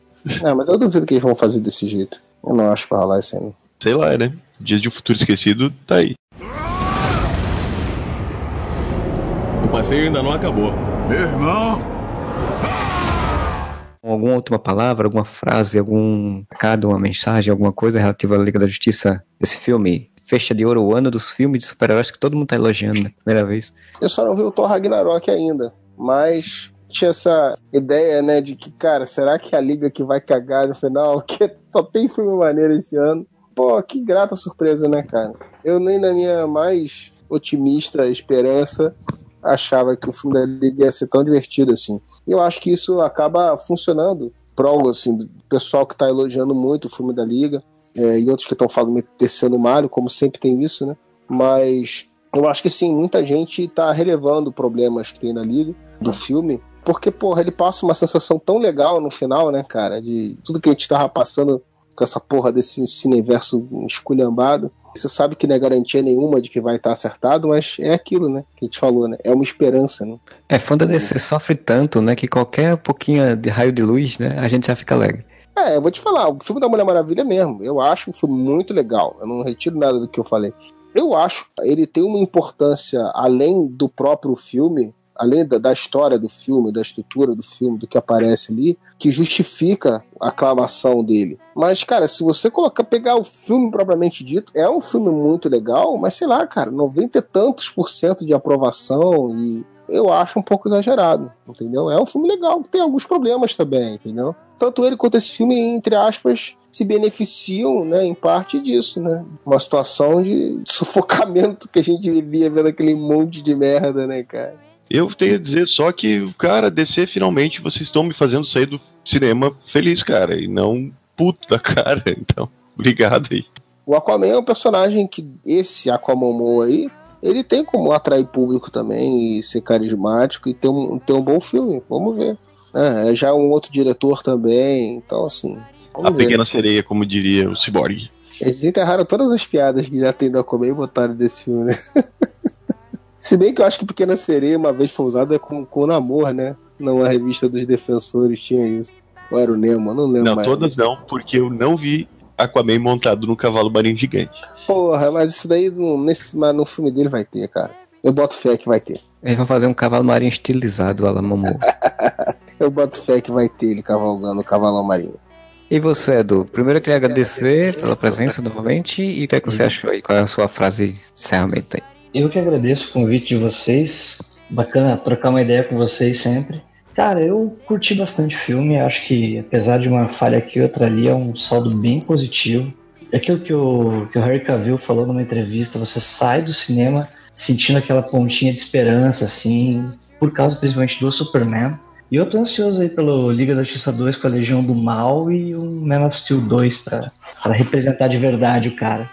Ah, mas eu duvido que eles vão fazer desse jeito. Eu não acho que vai rolar isso aí. Sei lá, né? Dias de um futuro esquecido, tá aí. O passeio ainda não acabou. Meu irmão, Alguma última palavra, alguma frase, algum recado, uma mensagem, alguma coisa relativa à Liga da Justiça desse filme? Fecha de ouro o ano dos filmes de super-heróis que todo mundo tá elogiando na primeira vez. Eu só não vi o Thor Ragnarok ainda, mas tinha essa ideia, né, de que, cara, será que é a liga que vai cagar no final? Que só tem filme maneiro esse ano. Pô, que grata surpresa, né, cara? Eu nem na minha mais otimista esperança achava que o filme da liga ia ser tão divertido assim. E eu acho que isso acaba funcionando prol, assim, do pessoal que tá elogiando muito o filme da liga é, e outros que estão falando descendo o Mario, como sempre tem isso, né? Mas eu acho que sim, muita gente tá relevando problemas que tem na liga do filme, porque, porra, ele passa uma sensação tão legal no final, né, cara, de tudo que a gente tava passando com essa porra desse cineverso esculhambado. Você sabe que não é garantia nenhuma de que vai estar acertado, mas é aquilo, né, que a gente falou, né? É uma esperança, né? É, fã da DC sofre tanto, né, que qualquer pouquinho de raio de luz, né, a gente já fica alegre. É, eu vou te falar, o filme da Mulher Maravilha mesmo, eu acho um filme muito legal. Eu não retiro nada do que eu falei. Eu acho ele tem uma importância além do próprio filme, além da, da história do filme, da estrutura do filme, do que aparece ali, que justifica a aclamação dele. Mas, cara, se você colocar, pegar o filme propriamente dito, é um filme muito legal, mas sei lá, cara, 90 e tantos por cento de aprovação e eu acho um pouco exagerado, entendeu? É um filme legal, que tem alguns problemas também, entendeu? Tanto ele quanto esse filme, entre aspas, se beneficiam, né, em parte disso, né? Uma situação de sufocamento que a gente vivia vendo aquele monte de merda, né, cara? Eu tenho a dizer só que, cara, DC finalmente vocês estão me fazendo sair do cinema feliz, cara, e não puto da cara. Então, obrigado aí. O Aquaman é um personagem que esse Aquaman aí, ele tem como atrair público também e ser carismático e ter um, ter um bom filme. Vamos ver. É, é já um outro diretor também, então assim. A ver. pequena sereia, como diria o Cyborg. Eles enterraram todas as piadas que já tem do Aquaman e botaram desse filme, né? Se bem que eu acho que Pequena Sereia uma vez foi usada com, com o Namor, né? Numa revista dos defensores tinha isso. Ou era o Nemo, não lembro Não, mais. todas não, porque eu não vi Aquaman montado no cavalo marinho gigante. Porra, mas isso daí no, nesse, mas no filme dele vai ter, cara. Eu boto fé que vai ter. Eles vão fazer um cavalo marinho estilizado, Alamamu. Eu boto fé que vai ter ele cavalgando o cavalão marinho. E você, Edu? Primeiro eu queria agradecer pela presença novamente e o que, é que você achou aí? Qual é a sua frase de encerramento aí? Eu que agradeço o convite de vocês. Bacana trocar uma ideia com vocês sempre. Cara, eu curti bastante o filme. Acho que, apesar de uma falha aqui e outra ali, é um saldo bem positivo. É aquilo que o, que o Harry Cavill falou numa entrevista: você sai do cinema sentindo aquela pontinha de esperança, assim, por causa principalmente do Superman. E eu tô ansioso aí pelo Liga da Justiça 2 com a Legião do Mal e um Man of Steel 2 pra, pra representar de verdade o cara.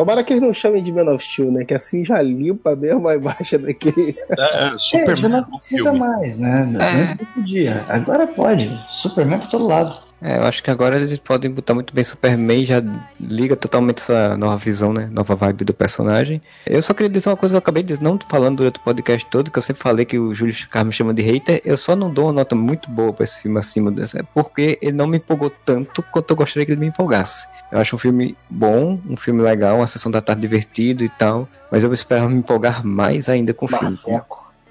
Tomara que eles não chamem de Man of Steel, né? Que assim já limpa mesmo a imagem daquele. É, É, Superman já não no precisa mais, né? É. Antes não podia. Agora pode. Superman pra todo lado. É, eu acho que agora eles podem botar muito bem Superman já liga totalmente essa nova visão, né? Nova vibe do personagem. Eu só queria dizer uma coisa que eu acabei de não falando durante o podcast todo, que eu sempre falei que o Júlio Carlos me chama de hater. Eu só não dou uma nota muito boa pra esse filme acima dessa, porque ele não me empolgou tanto quanto eu gostaria que ele me empolgasse. Eu acho um filme bom, um filme legal, uma sessão da tarde divertido e tal, mas eu esperava me empolgar mais ainda com o filme.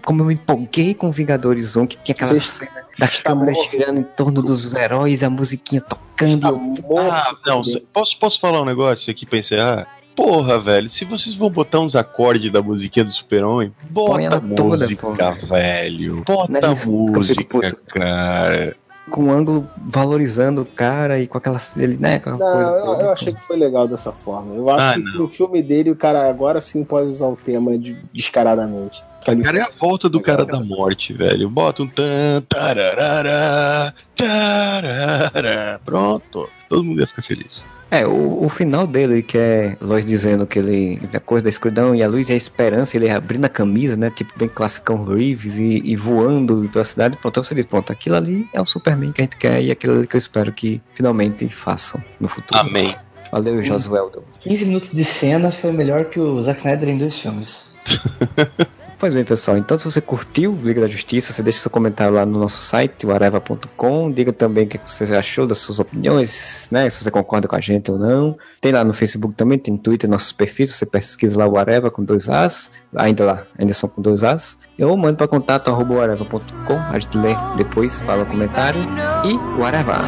Como eu me empolguei com Vingadores 1, que tinha aquela Vocês- cena das câmeras morto. girando em torno dos heróis, a musiquinha tocando. Eu- morto Ah, não, posso, posso falar um negócio aqui pra encerrar? Porra, velho, se vocês vão botar uns acordes da musiquinha do Super-Homem, bota Põe ela toda, música, porra. velho. Bota é música, cara. Com o ângulo valorizando o cara e com aquela ele, né, com aquela Não, coisa eu, toda. eu achei que foi legal dessa forma. Eu acho Ah, que não. no filme dele o cara agora sim pode usar o tema de, descaradamente. Cara, é a volta do cara da morte, velho. Bota um tan, tararara, tararara. Pronto. Todo mundo ia ficar feliz. É, o, o final dele, que é Lois dizendo que ele a coisa da escuridão e a luz e a esperança, ele abrindo a camisa, né, tipo bem classicão Reeves e, e voando pela cidade, pronto, aí você diz, pronto, aquilo ali é o Superman que a gente quer e aquilo ali que eu espero que finalmente façam no futuro. Amém. Valeu, Josueldo. 15 minutos de cena foi melhor que o Zack Snyder em dois filmes. Pois bem, pessoal, então se você curtiu Liga da Justiça, você deixa seu comentário lá no nosso site, areva.com. Diga também o que você achou das suas opiniões, né? Se você concorda com a gente ou não. Tem lá no Facebook também, tem Twitter, nossos perfis, você pesquisa lá o Areva com dois As, ainda lá, ainda são com dois As. Eu mando para contato arroba areva.com, a gente lê depois, fala o comentário. E o Areva.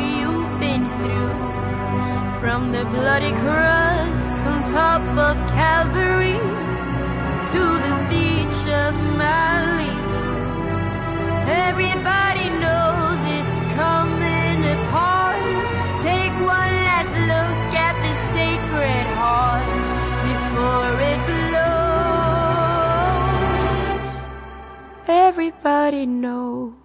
From the bloody cross on top of Calvary to the of Malibu. Everybody knows it's coming apart. Take one last look at the sacred heart before it blows. Everybody knows.